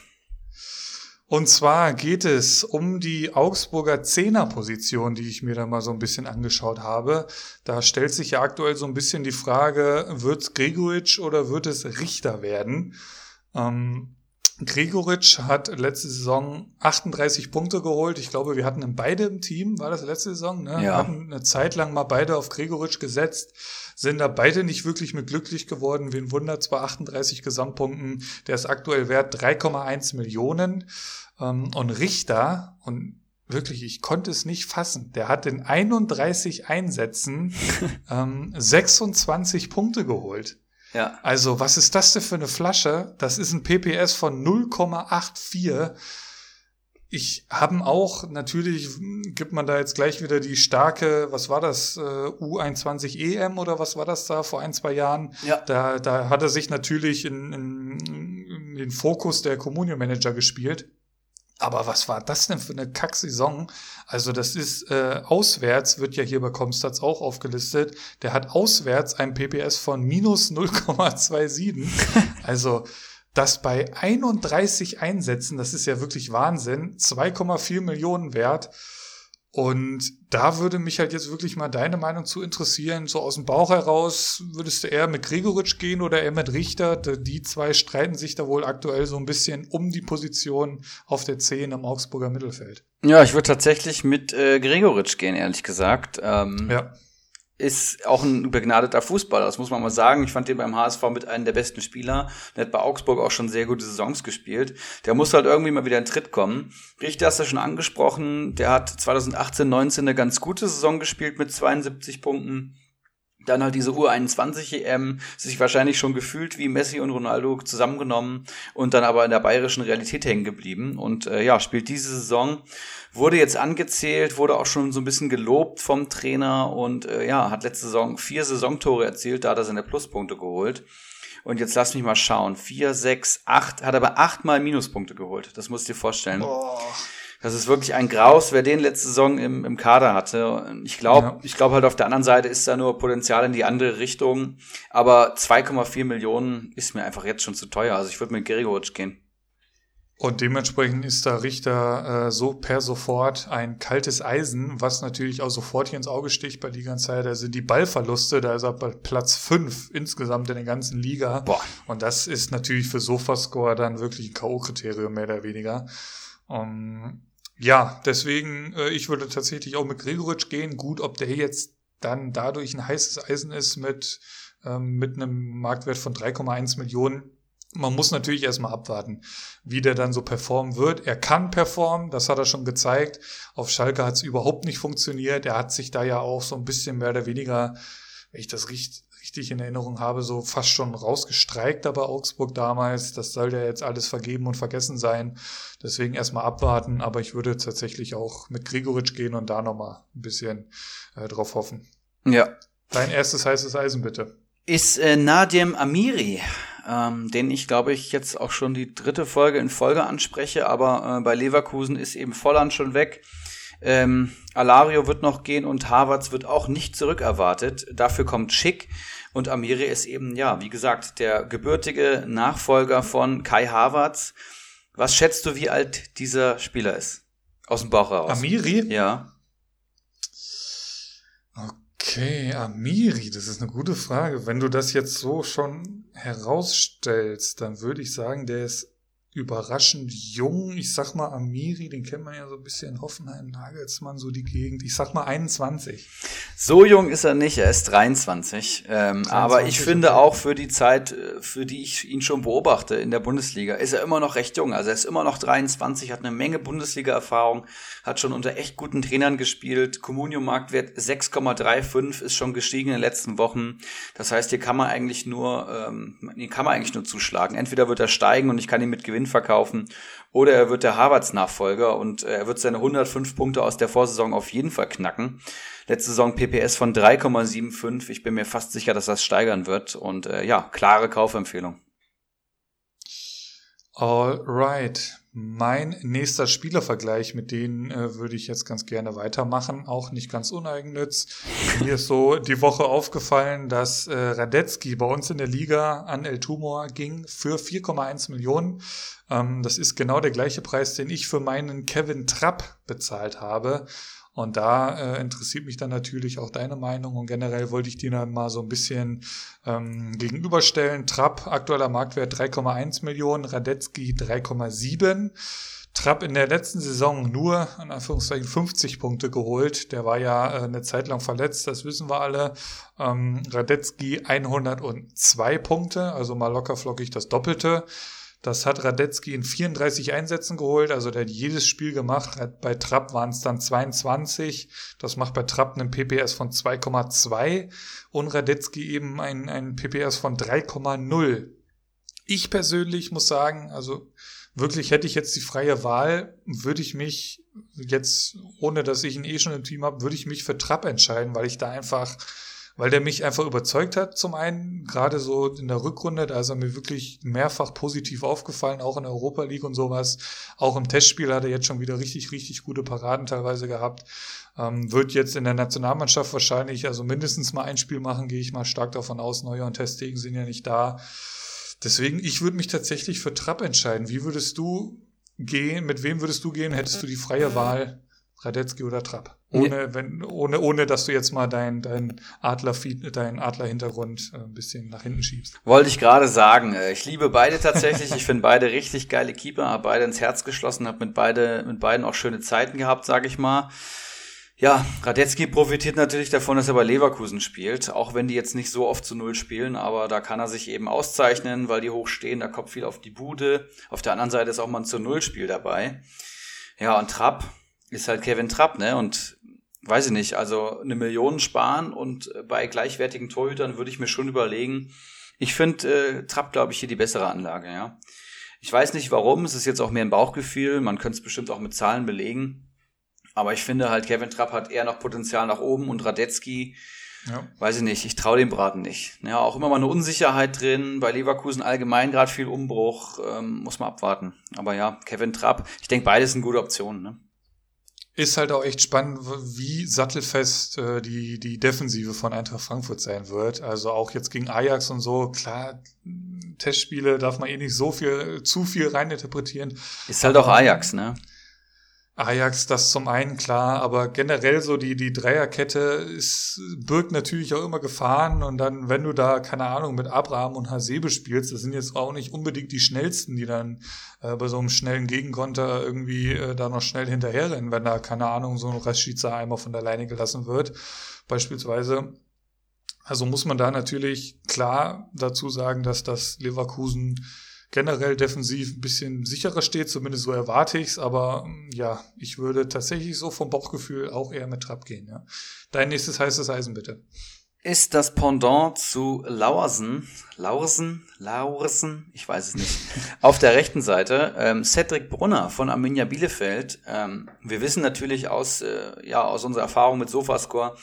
Und zwar geht es um die Augsburger Zehnerposition, die ich mir da mal so ein bisschen angeschaut habe. Da stellt sich ja aktuell so ein bisschen die Frage, wird es Gregoritsch oder wird es Richter werden? Ähm, Gregoritsch hat letzte Saison 38 Punkte geholt. Ich glaube, wir hatten beide im Team, war das letzte Saison, ne? Ja. Wir hatten eine Zeit lang mal beide auf Gregoritsch gesetzt sind da beide nicht wirklich mit glücklich geworden. Wen wundert zwar 38 Gesamtpunkten, der ist aktuell wert 3,1 Millionen. Ähm, und Richter, und wirklich, ich konnte es nicht fassen, der hat in 31 Einsätzen ähm, 26 Punkte geholt. Ja. Also, was ist das denn für eine Flasche? Das ist ein PPS von 0,84. Ich haben auch, natürlich gibt man da jetzt gleich wieder die starke, was war das, äh, U21 EM oder was war das da vor ein, zwei Jahren? Ja. Da, da hat er sich natürlich in, in, in den Fokus der Communio Manager gespielt. Aber was war das denn für eine Kack-Saison? Also das ist äh, auswärts, wird ja hier bei Comstats auch aufgelistet. Der hat auswärts ein PPS von minus 0,27. also das bei 31 Einsätzen, das ist ja wirklich Wahnsinn, 2,4 Millionen wert. Und da würde mich halt jetzt wirklich mal deine Meinung zu interessieren. So aus dem Bauch heraus, würdest du eher mit Gregoritsch gehen oder eher mit Richter? Die zwei streiten sich da wohl aktuell so ein bisschen um die Position auf der 10 im Augsburger Mittelfeld. Ja, ich würde tatsächlich mit äh, Gregoritsch gehen, ehrlich gesagt. Ähm, Ja. Ist auch ein begnadeter Fußballer, das muss man mal sagen. Ich fand den beim HSV mit einem der besten Spieler. Der hat bei Augsburg auch schon sehr gute Saisons gespielt. Der muss halt irgendwie mal wieder in Tritt kommen. Richter hast du schon angesprochen. Der hat 2018, 19 eine ganz gute Saison gespielt mit 72 Punkten. Dann halt diese U21 EM, sich wahrscheinlich schon gefühlt wie Messi und Ronaldo zusammengenommen und dann aber in der bayerischen Realität hängen geblieben und äh, ja, spielt diese Saison, wurde jetzt angezählt, wurde auch schon so ein bisschen gelobt vom Trainer und äh, ja, hat letzte Saison vier Saisontore erzielt, da hat er seine Pluspunkte geholt. Und jetzt lass mich mal schauen. Vier, sechs, acht, hat aber achtmal Minuspunkte geholt. Das musst du dir vorstellen. Das ist wirklich ein Graus, wer den letzte Saison im, im Kader hatte. Ich glaube, Ja. ich glaube halt auf der anderen Seite ist da nur Potenzial in die andere Richtung. Aber 2,4 Millionen ist mir einfach jetzt schon zu teuer. Also ich würde mit Gregoritsch gehen. Und dementsprechend ist da Richter äh, so per sofort ein kaltes Eisen, was natürlich auch sofort hier ins Auge sticht bei Liga Zeit. Also die Ballverluste, da ist er bei Platz fünf insgesamt in der ganzen Liga. Boah. Und das ist natürlich für Sofascore dann wirklich ein K.O.-Kriterium, mehr oder weniger. Ähm, ja, deswegen, äh, ich würde tatsächlich auch mit Gregoritsch gehen. Gut, ob der jetzt dann dadurch ein heißes Eisen ist mit, ähm, mit einem Marktwert von 3,1 Millionen. Man muss natürlich erstmal abwarten, wie der dann so performen wird. Er kann performen, das hat er schon gezeigt. Auf Schalke hat es überhaupt nicht funktioniert. Er hat sich da ja auch so ein bisschen mehr oder weniger, wenn ich das richtig, richtig in Erinnerung habe, so fast schon rausgestreikt da bei Augsburg damals. Das soll ja jetzt alles vergeben und vergessen sein. Deswegen erstmal abwarten, aber ich würde tatsächlich auch mit Gregoritsch gehen und da nochmal ein bisschen äh, drauf hoffen. Ja. Dein erstes heißes Eisen bitte. Ist äh, Nadim Amiri, ähm, den ich glaube ich jetzt auch schon die dritte Folge in Folge anspreche, aber äh, bei Leverkusen ist eben Volland schon weg. Ähm, Alario wird noch gehen und Havertz wird auch nicht zurückerwartet. Dafür kommt Schick und Amiri ist eben, ja, wie gesagt, der gebürtige Nachfolger von Kai Havertz. Was schätzt du, wie alt dieser Spieler ist? Aus dem Bauch heraus. Amiri? Ja. Okay, Amiri, das ist eine gute Frage. Wenn du das jetzt so schon herausstellst, dann würde ich sagen, der ist überraschend jung. Ich sag mal Amiri, den kennt man ja so ein bisschen Hoffenheim, Nagelsmann, so die Gegend. Ich sag mal 21. So jung ist er nicht, er ist 23. Ähm, 23, aber ich finde auch für die Zeit, äh, für die ich ihn schon beobachte in der Bundesliga, ist er immer noch recht jung. Also er ist immer noch 23, hat eine Menge Bundesliga-Erfahrung, hat schon unter echt guten Trainern gespielt. Communio-Marktwert 6,35 ist schon gestiegen in den letzten Wochen. Das heißt, hier kann man eigentlich nur, ähm, hier kann man eigentlich nur zuschlagen. Entweder wird er steigen und ich kann ihn mit Gewinn verkaufen, oder er wird der Harvards-Nachfolger und äh, er wird seine 105 Punkte aus der Vorsaison auf jeden Fall knacken. Letzte Saison PPS von 3,75. Ich bin mir fast sicher, dass das steigern wird. Und äh, ja, klare Kaufempfehlung. Alright. Mein nächster Spielervergleich, mit denen äh, würde ich jetzt ganz gerne weitermachen, auch nicht ganz uneigennütz. Mir ist so die Woche aufgefallen, dass äh, Radetzky bei uns in der Liga an El Tumor ging für 4,1 Millionen. Ähm, das ist genau der gleiche Preis, den ich für meinen Kevin Trapp bezahlt habe. Und da äh, interessiert mich dann natürlich auch deine Meinung und generell wollte ich dir dann mal so ein bisschen ähm, gegenüberstellen. Trapp, aktueller Marktwert 3,1 Millionen, Radetzky 3,7. Trapp in der letzten Saison nur, in Anführungszeichen, 50 Punkte geholt. Der war ja äh, eine Zeit lang verletzt, das wissen wir alle. Ähm, Radetzky 102 Punkte, also mal locker flockig das Doppelte. Das hat Radetzky in 34 Einsätzen geholt, also der hat jedes Spiel gemacht. Bei Trapp waren es dann 22. Das macht bei Trapp einen PPS von 2,2 und Radetzky eben ein, ein PPS von 3,0. Ich persönlich muss sagen, also wirklich hätte ich jetzt die freie Wahl, würde ich mich jetzt, ohne dass ich ihn eh schon im Team habe, würde ich mich für Trapp entscheiden, weil ich da einfach, weil der mich einfach überzeugt hat, zum einen, gerade so in der Rückrunde, da ist er mir wirklich mehrfach positiv aufgefallen, auch in der Europa League und sowas. Auch im Testspiel hat er jetzt schon wieder richtig, richtig gute Paraden teilweise gehabt. Ähm, wird jetzt in der Nationalmannschaft wahrscheinlich also mindestens mal ein Spiel machen, gehe ich mal stark davon aus. Neuer und Testegen sind ja nicht da. Deswegen, ich würde mich tatsächlich für Trapp entscheiden. Wie würdest du gehen? Mit wem würdest du gehen? Hättest du die freie Wahl, Radetzky oder Trapp? Ohne, wenn, ohne, ohne, dass du jetzt mal dein, dein Adler, dein Adler-Hintergrund äh, ein bisschen nach hinten schiebst. Wollte ich gerade sagen. Äh, ich liebe beide tatsächlich. ich finde beide richtig geile Keeper, habe beide ins Herz geschlossen, habe mit beide, mit beiden auch schöne Zeiten gehabt, sage ich mal. Ja, Radetzky profitiert natürlich davon, dass er bei Leverkusen spielt, auch wenn die jetzt nicht so oft zu Null spielen, aber da kann er sich eben auszeichnen, weil die hoch stehen, da kommt viel auf die Bude. Auf der anderen Seite ist auch mal ein zu Null-Spiel dabei. Ja, und Trapp ist halt Kevin Trapp, ne? Und weiß ich nicht, also eine Million sparen und bei gleichwertigen Torhütern würde ich mir schon überlegen. Ich finde äh, Trapp, glaube ich, hier die bessere Anlage, ja. Ich weiß nicht warum, es ist jetzt auch mehr ein Bauchgefühl, man könnte es bestimmt auch mit Zahlen belegen. Aber ich finde halt, Kevin Trapp hat eher noch Potenzial nach oben und Radetzky, ja. weiß ich nicht, ich traue dem Braten nicht. Ja, auch immer mal eine Unsicherheit drin, bei Leverkusen allgemein gerade viel Umbruch, ähm, muss man abwarten. Aber ja, Kevin Trapp, ich denke, beides sind gute Optionen. Ne? Ist halt auch echt spannend, wie sattelfest äh, die, die Defensive von Eintracht Frankfurt sein wird. Also auch jetzt gegen Ajax und so, klar, Testspiele darf man eh nicht so viel, zu viel reininterpretieren. Ist halt auch Ajax, ne? Ajax, das zum einen klar, aber generell so die, die Dreierkette ist, birgt natürlich auch immer Gefahren und dann, wenn du da, keine Ahnung, mit Abraham und Hasebe spielst, das sind jetzt auch nicht unbedingt die schnellsten, die dann äh, bei so einem schnellen Gegenkonter irgendwie äh, da noch schnell hinterherrennen, wenn da, keine Ahnung, so ein Rashica einmal von der Leine gelassen wird, beispielsweise. Also muss man da natürlich klar dazu sagen, dass das Leverkusen generell defensiv ein bisschen sicherer steht, zumindest so erwarte ich's. Aber mm, ja, ich würde tatsächlich so vom Bauchgefühl auch eher mit Trapp gehen. Ja. Dein nächstes heißes Eisen bitte. Ist das Pendant zu Laursen, Laursen, Laursen, ich weiß es nicht, auf der rechten Seite, ähm, Cedric Brunner von Arminia Bielefeld. Ähm, wir wissen natürlich aus, äh, ja, aus unserer Erfahrung mit Sofascore,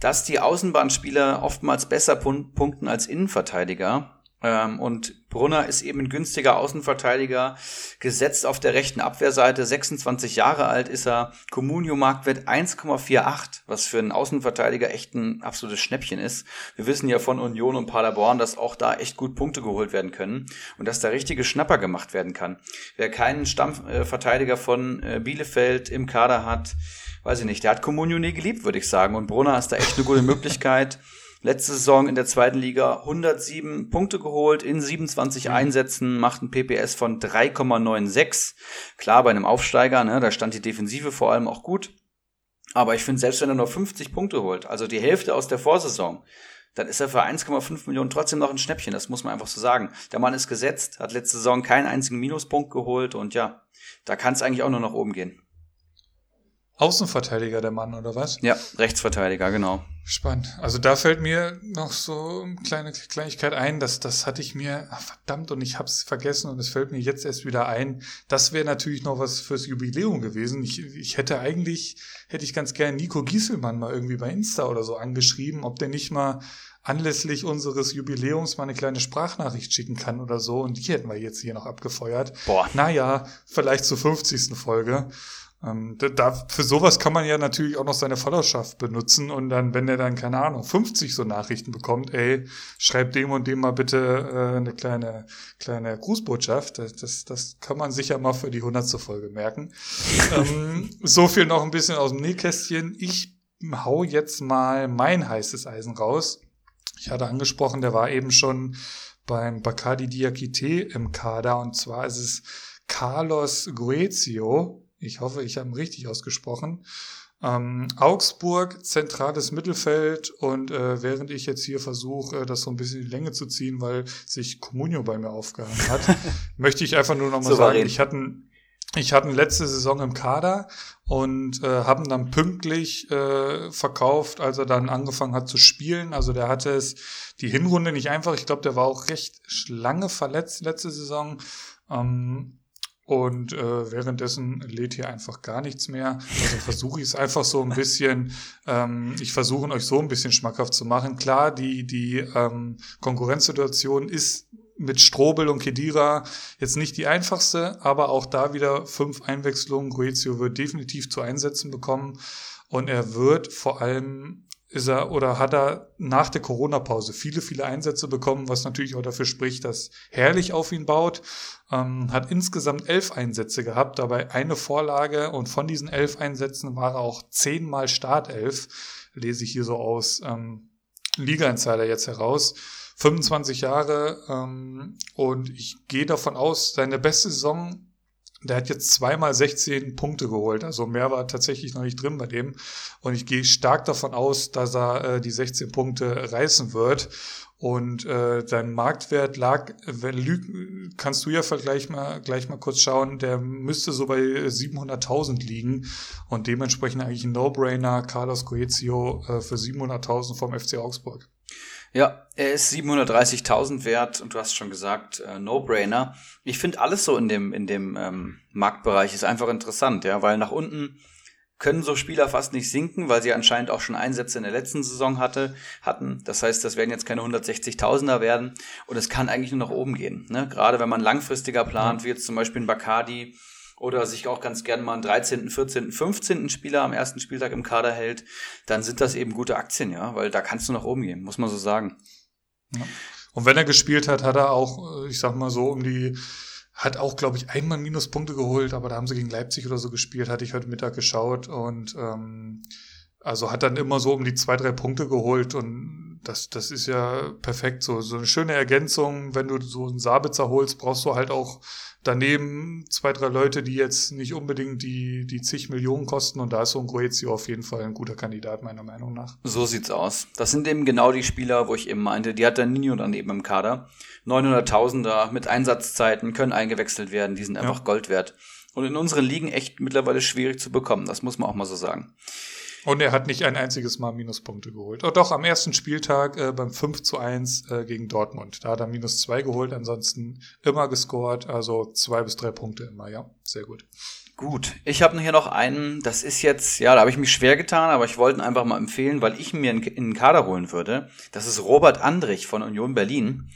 dass die Außenbahnspieler oftmals besser pun punkten als Innenverteidiger. Ähm, und Brunner ist eben ein günstiger Außenverteidiger, gesetzt auf der rechten Abwehrseite, 26 Jahre alt ist er, Comunio-Marktwert 1,48, was für einen Außenverteidiger echt ein absolutes Schnäppchen ist. Wir wissen ja von Union und Paderborn, dass auch da echt gut Punkte geholt werden können und dass da richtige Schnapper gemacht werden kann. Wer keinen Stammverteidiger von äh, Bielefeld im Kader hat, weiß ich nicht, der hat Comunio nie geliebt, würde ich sagen. Und Brunner ist da echt eine gute Möglichkeit. Letzte Saison in der zweiten Liga 107 Punkte geholt in 27 mhm. Einsätzen, macht ein PPS von 3,96. Klar, bei einem Aufsteiger, ne, da stand die Defensive vor allem auch gut. Aber ich finde, selbst wenn er nur 50 Punkte holt, also die Hälfte aus der Vorsaison, dann ist er für 1,5 Millionen trotzdem noch ein Schnäppchen, das muss man einfach so sagen. Der Mann ist gesetzt, hat letzte Saison keinen einzigen Minuspunkt geholt und ja, da kann es eigentlich auch nur nach oben gehen. Außenverteidiger der Mann, oder was? Ja, Rechtsverteidiger, genau. Spannend. Also da fällt mir noch so eine kleine Kleinigkeit ein, dass das hatte ich mir, ach, verdammt, und ich hab's vergessen und es fällt mir jetzt erst wieder ein. Das wäre natürlich noch was fürs Jubiläum gewesen. Ich, ich hätte eigentlich, hätte ich ganz gern Nico Gieselmann mal irgendwie bei Insta oder so angeschrieben, ob der nicht mal anlässlich unseres Jubiläums mal eine kleine Sprachnachricht schicken kann oder so. Und die hätten wir jetzt hier noch abgefeuert. Boah. Naja, vielleicht zur 50. Folge. Ähm, da, für sowas kann man ja natürlich auch noch seine Followerschaft benutzen und dann, wenn er dann, keine Ahnung, 50 so Nachrichten bekommt, ey, schreib dem und dem mal bitte äh, eine kleine, kleine Grußbotschaft. Das, das, das kann man sicher mal für die 100. Folge merken. ähm, so viel noch ein bisschen aus dem Nähkästchen. Ich hau jetzt mal mein heißes Eisen raus. Ich hatte angesprochen, der war eben schon beim Bacardi Diakite im Kader und zwar ist es Carlos Goezio, ich hoffe, ich habe ihn richtig ausgesprochen. Ähm, Augsburg, zentrales Mittelfeld und äh, während ich jetzt hier versuche, äh, das so ein bisschen in die Länge zu ziehen, weil sich Comunio bei mir aufgehangen hat, möchte ich einfach nur noch mal sagen, ich hatte, ich hatte letzte Saison im Kader und äh, haben dann pünktlich äh, verkauft, als er dann angefangen hat zu spielen. Also der hatte es die Hinrunde nicht einfach. Ich glaube, der war auch recht lange verletzt letzte Saison. Ähm, und äh, währenddessen lädt hier einfach gar nichts mehr. Also versuche ich es einfach so ein bisschen, ähm, ich versuche euch so ein bisschen schmackhaft zu machen. Klar, die, die ähm, Konkurrenzsituation ist mit Strobel und Kedira jetzt nicht die einfachste, aber auch da wieder fünf Einwechslungen. Goezio wird definitiv zu Einsätzen bekommen und er wird vor allem ist er oder hat er nach der Corona-Pause viele, viele Einsätze bekommen, was natürlich auch dafür spricht, dass Herrlich auf ihn baut. Ähm, hat insgesamt elf Einsätze gehabt, dabei eine Vorlage und von diesen elf Einsätzen war er auch zehnmal Startelf, lese ich hier so aus ähm, Liga-Insider jetzt heraus. 25 Jahre ähm, und ich gehe davon aus, seine beste Saison der hat jetzt zweimal 16 Punkte geholt, also mehr war tatsächlich noch nicht drin bei dem. Und ich gehe stark davon aus, dass er äh, die 16 Punkte reißen wird. Und äh, sein Marktwert lag, wenn Lü kannst du ja gleich mal, gleich mal kurz schauen, der müsste so bei 700.000 liegen und dementsprechend eigentlich ein No-Brainer, Carlos Coezio äh, für 700.000 vom FC Augsburg. Ja, er ist 730.000 wert und du hast schon gesagt, äh, No-Brainer. Ich finde alles so in dem, in dem ähm, Marktbereich ist einfach interessant, ja, weil nach unten können so Spieler fast nicht sinken, weil sie anscheinend auch schon Einsätze in der letzten Saison hatte, hatten. Das heißt, das werden jetzt keine 160.000er werden und es kann eigentlich nur nach oben gehen. Ne? Gerade wenn man langfristiger plant, wie jetzt zum Beispiel ein Bacardi, oder sich auch ganz gern mal einen 13., 14., 15. Spieler am ersten Spieltag im Kader hält, dann sind das eben gute Aktien, ja, weil da kannst du nach oben gehen, muss man so sagen. Ja. Und wenn er gespielt hat, hat er auch, äh, ich sag mal so, um die, hat auch, glaube ich, einmal Minuspunkte geholt, aber da haben sie gegen Leipzig oder so gespielt, hatte ich heute Mittag geschaut und ähm, also hat dann immer so um die zwei, drei Punkte geholt und das, das ist ja perfekt. So, so eine schöne Ergänzung. Wenn du so einen Sabitzer holst, brauchst du halt auch daneben zwei, drei Leute, die jetzt nicht unbedingt die, die zig Millionen kosten. Und da ist so ein Goezio auf jeden Fall ein guter Kandidat, meiner Meinung nach. So sieht's aus. Das sind eben genau die Spieler, wo ich eben meinte, die hat der Nino dann eben im Kader. 900.000er mit Einsatzzeiten können eingewechselt werden. Die sind einfach ja. Gold wert. Und in unseren Ligen echt mittlerweile schwierig zu bekommen. Das muss man auch mal so sagen. Und er hat nicht ein einziges Mal Minuspunkte geholt. Oh, doch, am ersten Spieltag äh, beim 5 zu 1 äh, gegen Dortmund. Da hat er minus zwei geholt, ansonsten immer gescored, also zwei bis drei Punkte immer, ja. Sehr gut. Gut, ich habe hier noch einen, das ist jetzt, ja, da habe ich mich schwer getan, aber ich wollte ihn einfach mal empfehlen, weil ich mir in, in den Kader holen würde. Das ist Robert Andrich von Union Berlin.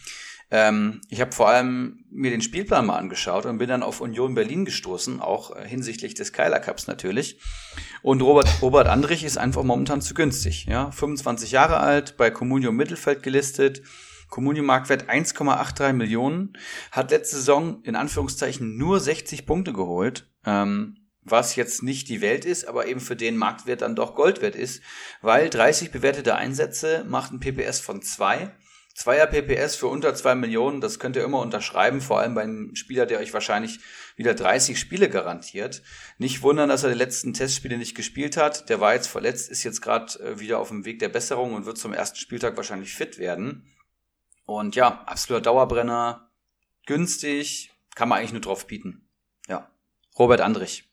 Ähm, ich habe vor allem mir den Spielplan mal angeschaut und bin dann auf Union Berlin gestoßen, auch äh, hinsichtlich des Keiler Cups natürlich. Und Robert, Robert Andrich ist einfach momentan zu günstig. Ja? 25 Jahre alt, bei Comunio Mittelfeld gelistet. Comunio Marktwert 1,83 Millionen, hat letzte Saison in Anführungszeichen nur 60 Punkte geholt. Ähm, was jetzt nicht die Welt ist, aber eben für den Marktwert dann doch Gold wert ist, weil 30 bewertete Einsätze macht ein PPS von 2 Zweier PPS für unter zwei Millionen, das könnt ihr immer unterschreiben, vor allem bei einem Spieler, der euch wahrscheinlich wieder 30 Spiele garantiert. Nicht wundern, dass er die letzten Testspiele nicht gespielt hat. Der war jetzt verletzt, ist jetzt gerade äh, wieder auf dem Weg der Besserung und wird zum ersten Spieltag wahrscheinlich fit werden. Und ja, absoluter Dauerbrenner, günstig, kann man eigentlich nur drauf bieten. Ja, Robert Andrich.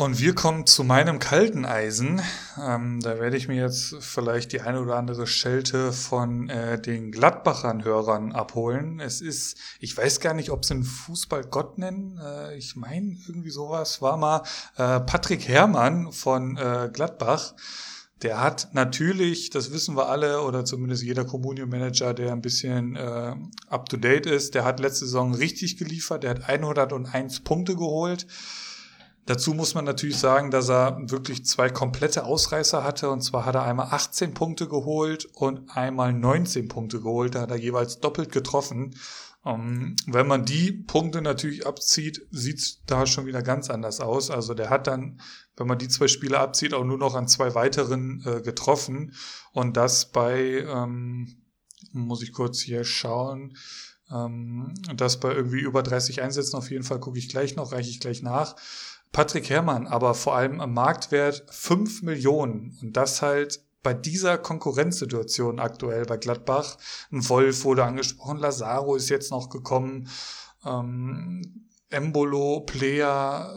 Und wir kommen zu meinem kalten Eisen. Ähm, da werde ich mir jetzt vielleicht die eine oder andere Schelte von äh, den Gladbachern Hörern abholen. Es ist, ich weiß gar nicht, ob sie einen Fußballgott nennen. Äh, ich meine, irgendwie sowas war mal äh, Patrick Herrmann von äh, Gladbach. Der hat natürlich, das wissen wir alle, oder zumindest jeder Communio-Manager, der ein bisschen äh, up-to-date ist, der hat letzte Saison richtig geliefert. Der hat 101 Punkte geholt. Dazu muss man natürlich sagen, dass er wirklich zwei komplette Ausreißer hatte. Und zwar hat er einmal 18 Punkte geholt und einmal 19 Punkte geholt. Da hat er jeweils doppelt getroffen. Um, ähm, wenn man die Punkte natürlich abzieht, sieht's da schon wieder ganz anders aus. Also der hat dann, wenn man die zwei Spiele abzieht, auch nur noch an zwei weiteren äh, getroffen. Und das bei, ähm, muss ich kurz hier schauen, ähm, das bei irgendwie über 30 Einsätzen auf jeden Fall gucke ich gleich noch, reiche ich gleich nach Patrick Herrmann, aber vor allem am Marktwert 5 Millionen. Und das halt bei dieser Konkurrenzsituation aktuell bei Gladbach. Ein Wolf wurde angesprochen, Lazaro ist jetzt noch gekommen, ähm, Embolo, Player,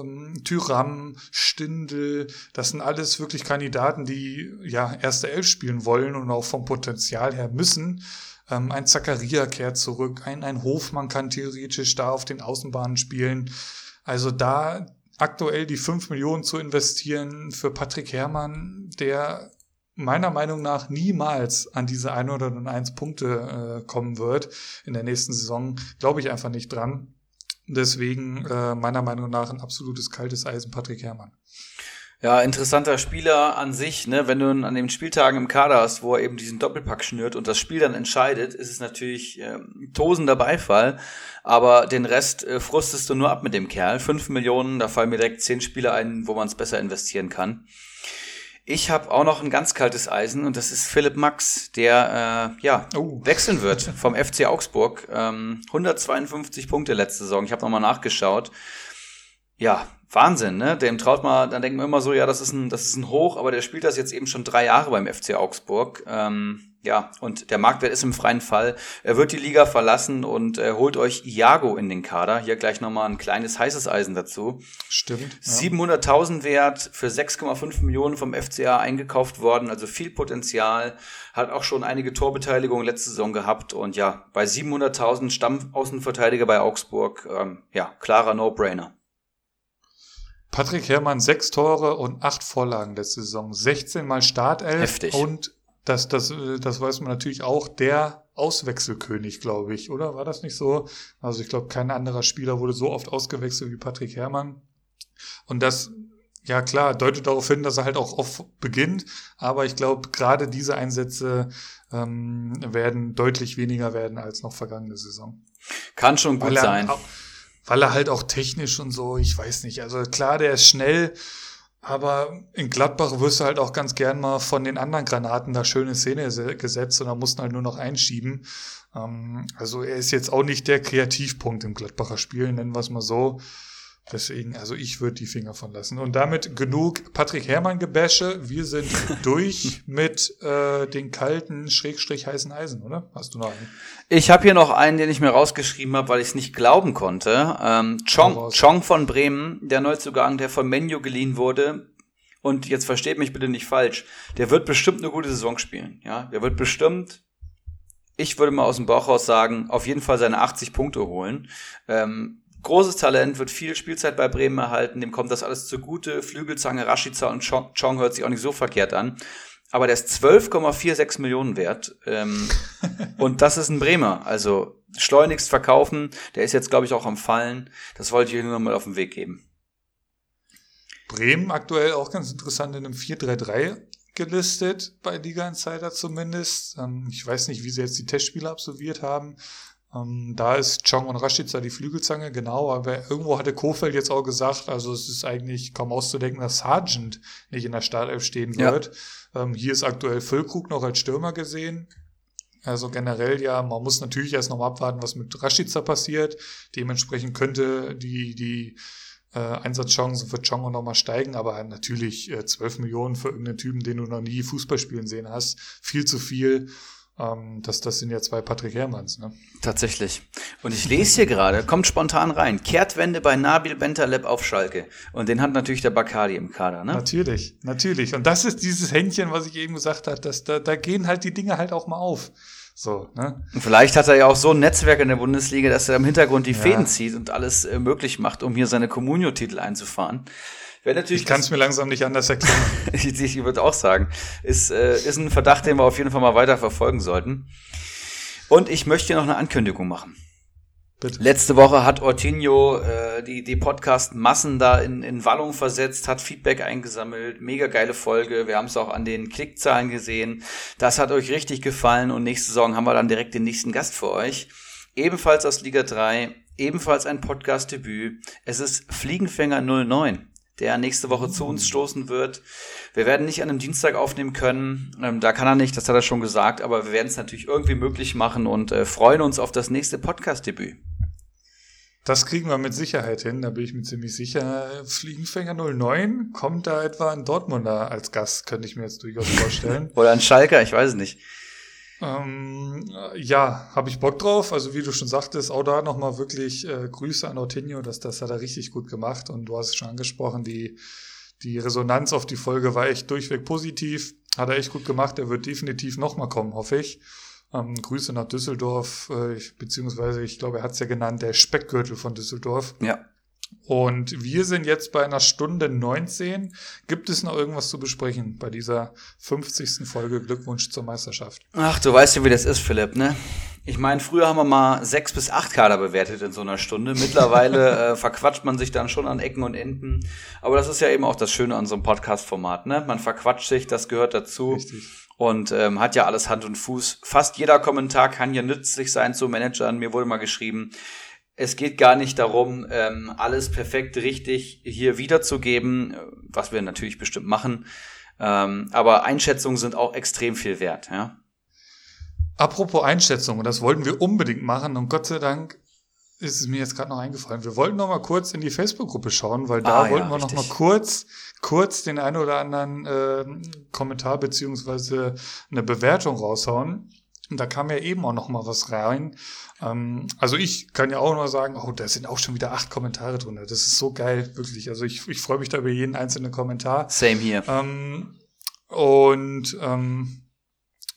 ähm, Tyram, Stindel, das sind alles wirklich Kandidaten, die ja erste Elf spielen wollen und auch vom Potenzial her müssen. Ähm, ein Zakaria kehrt zurück, ein, ein Hofmann kann theoretisch da auf den Außenbahnen spielen. Also da aktuell die 5 Millionen zu investieren für Patrick Herrmann, der meiner Meinung nach niemals an diese 101 Punkte äh, kommen wird in der nächsten Saison, glaube ich einfach nicht dran. Deswegen äh, meiner Meinung nach ein absolutes kaltes Eisen Patrick Herrmann. Ja, interessanter Spieler an sich, ne? Wenn du ihn an den Spieltagen im Kader hast, wo er eben diesen Doppelpack schnürt und das Spiel dann entscheidet, ist es natürlich ähm, tosender Beifall. Aber den Rest äh, frustest du nur ab mit dem Kerl. Fünf Millionen, da fallen mir direkt zehn Spieler ein, wo man es besser investieren kann. Ich habe auch noch ein ganz kaltes Eisen und das ist Philipp Max, der äh, ja oh. wechseln wird vom FC Augsburg. Ähm, 152 Punkte letzte Saison. Ich habe nochmal nachgeschaut. Ja, Wahnsinn, ne? Dem traut man, dann denken wir immer so, ja, das ist ein, das ist ein Hoch, aber der spielt das jetzt eben schon drei Jahre beim FC Augsburg. Ähm, ja, und der Marktwert ist im freien Fall. Er wird die Liga verlassen und äh, holt euch Iago in den Kader. Hier gleich nochmal ein kleines heißes Eisen dazu. Stimmt. Ja. 700.000 Wert für 6,5 Millionen vom FCA eingekauft worden. Also viel Potenzial. Hat auch schon einige Torbeteiligungen letzte Saison gehabt. Und ja, bei 700.000 Stammaußenverteidiger bei Augsburg, ähm, ja, klarer No-Brainer. Patrick Herrmann sechs Tore und acht Vorlagen letzte Saison. 16 mal Startelf. Heftig. Und das, das, das weiß man natürlich auch, der Auswechselkönig, glaube ich, oder? War das nicht so? Also ich glaube, kein anderer Spieler wurde so oft ausgewechselt wie Patrick Herrmann. Und das, ja klar, deutet darauf hin, dass er halt auch oft beginnt. Aber ich glaube, gerade diese Einsätze ähm, werden deutlich weniger werden als noch vergangene Saison. Kann schon gut sein. Auch, weil er halt auch technisch und so, ich weiß nicht. Also klar, der ist schnell, aber in Gladbach wirst du halt auch ganz gern mal von den anderen Granaten da schöne Szene gesetzt und da mussten halt nur noch einschieben. Ähm, also er ist jetzt auch nicht der Kreativpunkt im Gladbacher Spiel, nennen wir es mal so. Deswegen, also ich würde die Finger von lassen. Und damit genug Patrick Herrmann Gebäsche. Wir sind durch mit äh, den kalten, schrägstrich heißen Eisen, oder? Hast du noch einen? Ich habe hier noch einen, den ich mir rausgeschrieben habe, weil ich es nicht glauben konnte. Ähm, Chong, Chong von Bremen, der Neuzugang, der von Menu geliehen wurde. Und jetzt versteht mich bitte nicht falsch. Der wird bestimmt eine gute Saison spielen. Ja, der wird bestimmt ich würde mal aus dem Bauch raus sagen, auf jeden Fall seine 80 Punkte holen. Ähm, Großes Talent, wird viel Spielzeit bei Bremen erhalten, dem kommt das alles zugute. Flügelzange, Rashica und Chong, Chong hört sich auch nicht so verkehrt an. Aber der ist 12,46 Millionen wert. Ähm, und das ist ein Bremer. Also schleunigst verkaufen. Der ist jetzt, glaube ich, auch am Fallen. Das wollte ich euch nur noch mal auf den Weg geben. Bremen aktuell auch ganz interessant in einem 4-3-3 gelistet, bei Liga Insider zumindest. Ähm, ich weiß nicht, wie sie jetzt die Testspiele absolviert haben. Ähm, da ist Chong und Rashica die Flügelzange, genau, aber irgendwo hatte Kofeld jetzt auch gesagt, also es ist eigentlich kaum auszudenken, dass Sargent nicht in der Startelf stehen wird. Ja. Ähm, hier ist aktuell Füllkrug noch als Stürmer gesehen. Also generell ja, man muss natürlich erst noch abwarten, was mit Rashica passiert. Dementsprechend könnte die, die äh, Einsatzchancen für Chong noch mal steigen, aber natürlich äh, 12 Millionen für irgendeinen Typen, den du noch nie Fußball spielen sehen hast, viel zu viel. Ähm, das, das sind ja zwei Patrick Herrmanns. Ne? Tatsächlich. Und ich lese hier gerade, kommt spontan rein, Kehrtwende bei Nabil Bentaleb auf Schalke. Und den hat natürlich der Bacardi im Kader, ne? Natürlich, natürlich. Und das ist dieses Händchen, was ich eben gesagt habe, dass da, da gehen halt die Dinge halt auch mal auf. So, ne? Und vielleicht hat er ja auch so ein Netzwerk in der Bundesliga, dass er im Hintergrund die ja. Fäden zieht und alles äh, möglich macht, um hier seine Communio-Titel einzufahren. Natürlich ich kann es mir langsam nicht anders erklären. ich, ich würde auch sagen, ist, äh, ist ein Verdacht, den wir auf jeden Fall mal weiter verfolgen sollten. Und ich möchte hier noch eine Ankündigung machen. Bitte. Letzte Woche hat Ortinho äh, die, die Podcast-Massen da in, in Wallung versetzt, hat Feedback eingesammelt, mega geile Folge. Wir haben es auch an den Klickzahlen gesehen. Das hat euch richtig gefallen und nächste Saison haben wir dann direkt den nächsten Gast für euch. Ebenfalls aus Liga 3, ebenfalls ein Podcast-Debüt. Es ist Fliegenfänger 09 der nächste Woche zu uns stoßen wird. Wir werden nicht an einem Dienstag aufnehmen können. Ähm, da kann er nicht, das hat er schon gesagt, aber wir werden es natürlich irgendwie möglich machen und äh, freuen uns auf das nächste Podcast-Debüt. Das kriegen wir mit Sicherheit hin, da bin ich mir ziemlich sicher. Fliegenfänger 09 kommt da etwa ein Dortmunder als Gast, könnte ich mir jetzt durchaus vorstellen. Oder ein Schalker, ich weiß es nicht. Ähm, ja, habe ich Bock drauf. Also wie du schon sagtest, auch da nochmal wirklich äh, Grüße an Ortinho, das, das hat er richtig gut gemacht. Und du hast es schon angesprochen, die, die Resonanz auf die Folge war echt durchweg positiv. Hat er echt gut gemacht. Er wird definitiv nochmal kommen, hoffe ich. Ähm, Grüße nach Düsseldorf, äh, ich, beziehungsweise ich glaube, er hat es ja genannt, der Speckgürtel von Düsseldorf. Ja. Und wir sind jetzt bei einer Stunde 19. Gibt es noch irgendwas zu besprechen bei dieser 50. Folge Glückwunsch zur Meisterschaft? Ach, du weißt ja, wie das ist, Philipp, ne? Ich meine, früher haben wir mal sechs bis acht Kader bewertet in so einer Stunde. Mittlerweile äh, verquatscht man sich dann schon an Ecken und Enden. Aber das ist ja eben auch das Schöne an so einem Podcast-Format, ne? Man verquatscht sich, das gehört dazu. Richtig. Und ähm, hat ja alles Hand und Fuß. Fast jeder Kommentar kann ja nützlich sein zu Managern. Mir wurde mal geschrieben, es geht gar nicht darum, ähm, alles perfekt richtig hier wiederzugeben, was wir natürlich bestimmt machen. Ähm, aber Einschätzungen sind auch extrem viel wert. Ja? Apropos Einschätzungen, das wollten wir unbedingt machen und Gott sei Dank ist es mir jetzt gerade noch eingefallen. Wir wollten noch mal kurz in die Facebook-Gruppe schauen, weil da Ah, ja, wollten wir noch richtig. mal kurz, kurz den einen oder anderen äh, Kommentar beziehungsweise eine Bewertung raushauen. Und da kam ja eben auch noch mal was rein. Ähm, also ich kann ja auch nur sagen, oh, da sind auch schon wieder acht Kommentare drin. Das ist so geil, wirklich. Also ich, ich freue mich da über jeden einzelnen Kommentar. Same hier. Ähm, und ähm,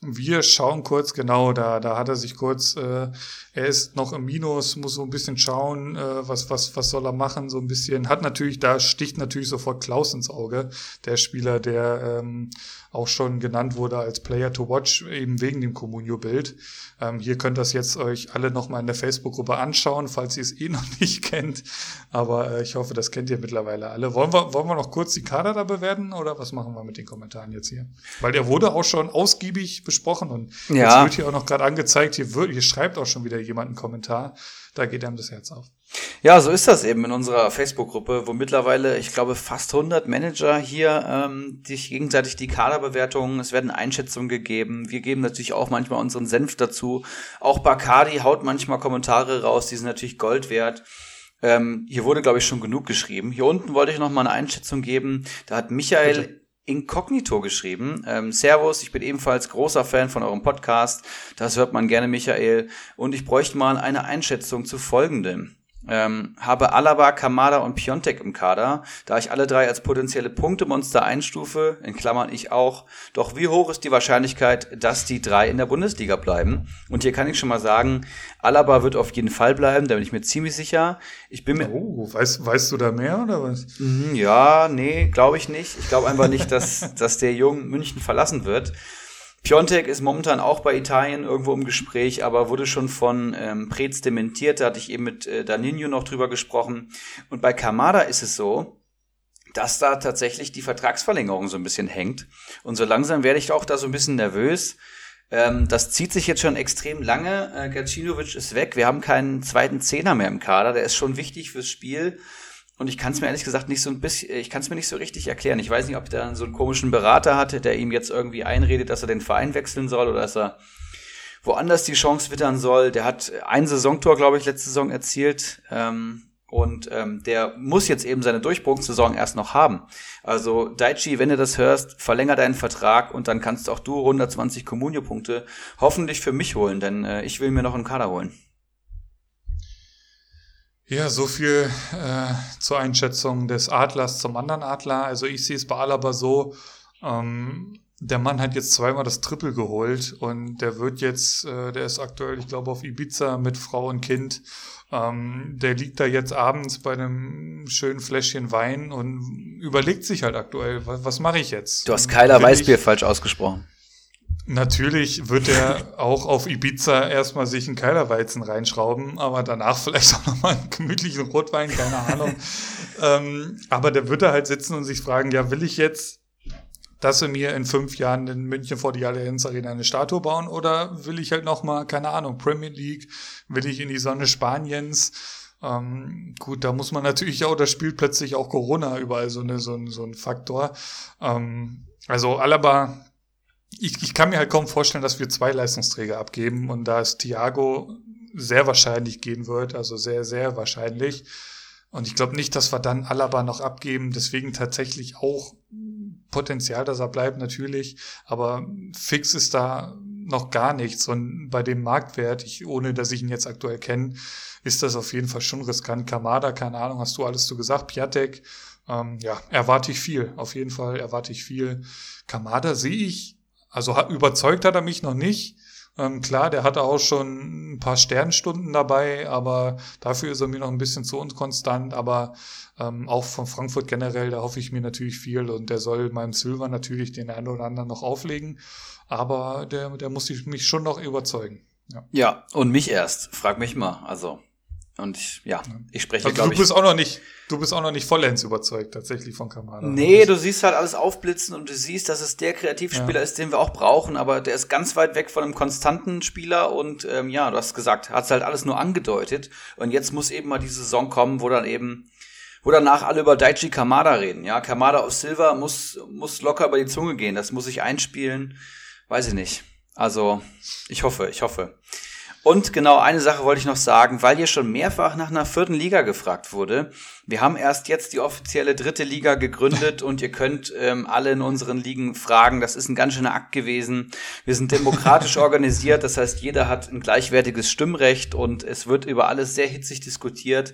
wir schauen kurz, genau, da, da hat er sich kurz, äh, er ist noch im Minus, muss so ein bisschen schauen, äh, was, was, was soll er machen, so ein bisschen. Hat natürlich, da sticht natürlich sofort Klaus ins Auge, der Spieler, der ähm, auch schon genannt wurde als Player to Watch, eben wegen dem Comunio-Bild. Ähm, hier könnt ihr das jetzt euch alle nochmal in der Facebook-Gruppe anschauen, falls ihr es eh noch nicht kennt. Aber äh, ich hoffe, das kennt ihr mittlerweile alle. Wollen wir, wollen wir noch kurz die Kader da bewerten oder was machen wir mit den Kommentaren jetzt hier? Weil der wurde auch schon ausgiebig besprochen und jetzt Ja. wird hier auch noch gerade angezeigt, hier, wird, hier schreibt auch schon wieder jemand einen Kommentar. Da geht einem das Herz auf. Ja, so ist das eben in unserer Facebook-Gruppe, wo mittlerweile, ich glaube, fast 100 Manager hier ähm, sich gegenseitig die Kaderbewertungen, es werden Einschätzungen gegeben. Wir geben natürlich auch manchmal unseren Senf dazu. Auch Bacardi haut manchmal Kommentare raus, die sind natürlich Gold wert. Ähm, hier wurde, glaube ich, schon genug geschrieben. Hier unten wollte ich noch mal eine Einschätzung geben. Da hat Michael Bitte. Inkognito geschrieben. Ähm, Servus, ich bin ebenfalls großer Fan von eurem Podcast. Das hört man gerne, Michael. Und ich bräuchte mal eine Einschätzung zu folgendem. Ähm, habe Alaba, Kamada und Piontek im Kader, da ich alle drei als potenzielle Punktemonster einstufe, in Klammern ich auch. Doch wie hoch ist die Wahrscheinlichkeit, dass die drei in der Bundesliga bleiben? Und hier kann ich schon mal sagen, Alaba wird auf jeden Fall bleiben, da bin ich mir ziemlich sicher. Ich bin mir Oh, weißt, weißt du da mehr oder was? Mhm, Ja, nee, glaube ich nicht. Ich glaube einfach nicht, dass, dass der Jung München verlassen wird. Piontek ist momentan auch bei Italien irgendwo im Gespräch, aber wurde schon von ähm, Preetz dementiert. Da hatte ich eben mit äh, Danino noch drüber gesprochen. Und bei Kamada ist es so, dass da tatsächlich die Vertragsverlängerung so ein bisschen hängt. Und so langsam werde ich auch da so ein bisschen nervös. Ähm, das zieht sich jetzt schon extrem lange. Äh, Gacinovic ist weg. Wir haben keinen zweiten Zehner mehr im Kader. Der ist schon wichtig fürs Spiel. Und ich kann es mir ehrlich gesagt nicht so ein bisschen, ich kann es mir nicht so richtig erklären. Ich weiß nicht, ob der so einen komischen Berater hatte, der ihm jetzt irgendwie einredet, dass er den Verein wechseln soll oder dass er woanders die Chance wittern soll. Der hat ein Saisontor, glaube ich, letzte Saison erzielt. Ähm, und ähm, der muss jetzt eben seine Durchbruchssaison erst noch haben. Also Daichi, wenn du das hörst, verlänger deinen Vertrag und dann kannst auch du 120 Comunio-Punkte hoffentlich für mich holen, denn äh, ich will mir noch einen Kader holen. Ja, so viel äh, zur Einschätzung des Adlers zum anderen Adler. Also ich sehe es bei Alaba so, ähm, der Mann hat jetzt zweimal das Triple geholt und der wird jetzt, äh, der ist aktuell, ich glaube, auf Ibiza mit Frau und Kind. Ähm, der liegt da jetzt abends bei einem schönen Fläschchen Wein und überlegt sich halt aktuell, was, was mache ich jetzt? Du hast Keiler Weißbier falsch ausgesprochen. Natürlich wird er auch auf Ibiza erstmal sich einen Keilerweizen reinschrauben, aber danach vielleicht auch nochmal einen gemütlichen Rotwein, keine Ahnung. ähm, aber der wird da halt sitzen und sich fragen, ja, will ich jetzt, dass sie mir in fünf Jahren in München vor die Allianz Arena eine Statue bauen oder will ich halt nochmal, keine Ahnung, Premier League, will ich in die Sonne Spaniens? Ähm, gut, da muss man natürlich auch, da spielt plötzlich auch Corona überall so, eine, so, ein, so ein Faktor. Ähm, also Alaba, ich, ich kann mir halt kaum vorstellen, dass wir zwei Leistungsträger abgeben und da ist Thiago sehr wahrscheinlich gehen wird, also sehr, sehr wahrscheinlich. Und ich glaube nicht, dass wir dann Alaba noch abgeben. Deswegen tatsächlich auch Potenzial, dass er bleibt, natürlich. Aber fix ist da noch gar nichts. Und bei dem Marktwert, ich, ohne dass ich ihn jetzt aktuell kenne, ist das auf jeden Fall schon riskant. Kamada, keine Ahnung, hast du alles so gesagt. Piatek, ähm, ja, erwarte ich viel. Auf jeden Fall erwarte ich viel. Kamada sehe ich, also überzeugt hat er mich noch nicht. Ähm, klar, der hatte auch schon ein paar Sternstunden dabei, aber dafür ist er mir noch ein bisschen zu unkonstant. Aber ähm, auch von Frankfurt generell, da hoffe ich mir natürlich viel und der soll meinem Silver natürlich den einen oder anderen noch auflegen. Aber der, der muss mich schon noch überzeugen. Ja. ja, und mich erst. Frag mich mal. Also, und ich, ja, ich spreche, also glaube ich. Du bist auch noch nicht, du bist auch noch nicht vollends überzeugt tatsächlich von Kamada. Nee, du siehst halt alles aufblitzen und du siehst, dass es der Kreativspieler ja. ist, den wir auch brauchen, aber der ist ganz weit weg von einem konstanten Spieler und ähm, ja, du hast gesagt, hat es halt alles nur angedeutet und jetzt muss eben mal die Saison kommen, wo dann eben wo danach alle über Daichi Kamada reden. Ja, Kamada auf Silver muss, muss locker über die Zunge gehen. Das muss ich einspielen. Weiß ich nicht. Also, ich hoffe, ich hoffe. Und genau eine Sache wollte ich noch sagen, weil hier schon mehrfach nach einer vierten Liga gefragt wurde. Wir haben erst jetzt die offizielle dritte Liga gegründet und ihr könnt ähm, alle in unseren Ligen fragen. Das ist ein ganz schöner Akt gewesen. Wir sind demokratisch organisiert, das heißt, jeder hat ein gleichwertiges Stimmrecht und es wird über alles sehr hitzig diskutiert.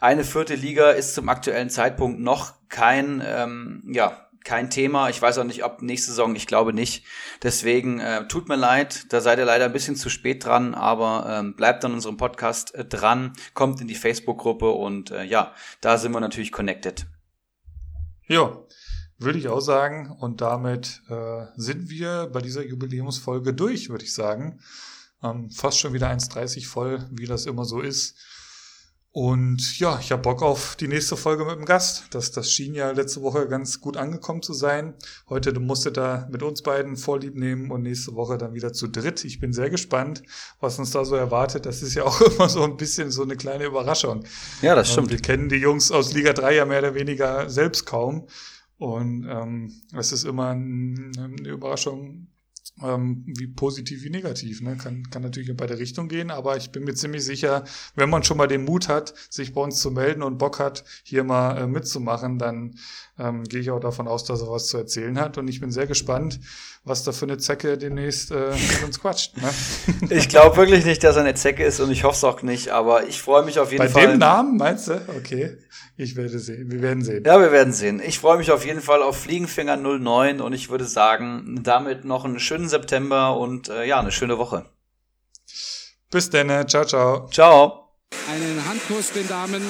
Eine vierte Liga ist zum aktuellen Zeitpunkt noch kein, ähm, ja, kein Thema. Ich weiß auch nicht, ob nächste Saison, ich glaube nicht. Deswegen äh, tut mir leid, da seid ihr leider ein bisschen zu spät dran, aber ähm, bleibt an unserem Podcast äh, dran, kommt in die Facebook-Gruppe und äh, ja, da sind wir natürlich connected. Ja, würde ich auch sagen. Und damit äh, sind wir bei dieser Jubiläumsfolge durch, würde ich sagen. Ähm, fast schon wieder 1,30 voll, wie das immer so ist. Und ja, ich habe Bock auf die nächste Folge mit dem Gast. Das, das schien ja letzte Woche ganz gut angekommen zu sein. Heute du musstet da mit uns beiden Vorlieb nehmen und nächste Woche dann wieder zu dritt. Ich bin sehr gespannt, was uns da so erwartet. Das ist ja auch immer so ein bisschen so eine kleine Überraschung. Ja, das stimmt. wir kennen die Jungs aus Liga 3 ja mehr oder weniger selbst kaum. Und ähm, es ist immer eine Überraschung, ähm, wie positiv wie negativ. Ne? Kann, kann natürlich in beide Richtungen gehen, aber ich bin mir ziemlich sicher, wenn man schon mal den Mut hat, sich bei uns zu melden und Bock hat, hier mal äh, mitzumachen, dann ähm, gehe ich auch davon aus, dass er was zu erzählen hat. Und ich bin sehr gespannt, was da für eine Zecke demnächst äh, mit uns quatscht. Ne? Ich glaube wirklich nicht, dass er eine Zecke ist und ich hoffe es auch nicht, aber ich freue mich auf jeden Bei Fall. Bei dem Namen, meinst du? Okay. Ich werde sehen. Wir werden sehen. Ja, wir werden sehen. Ich freue mich auf jeden Fall auf Fliegenfinger 09 und ich würde sagen, damit noch einen schönen September und äh, ja, eine schöne Woche. Bis dann. Ciao, ciao. Ciao. Einen Handkuss den Damen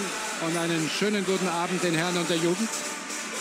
und einen schönen guten Abend den Herren und der Jugend.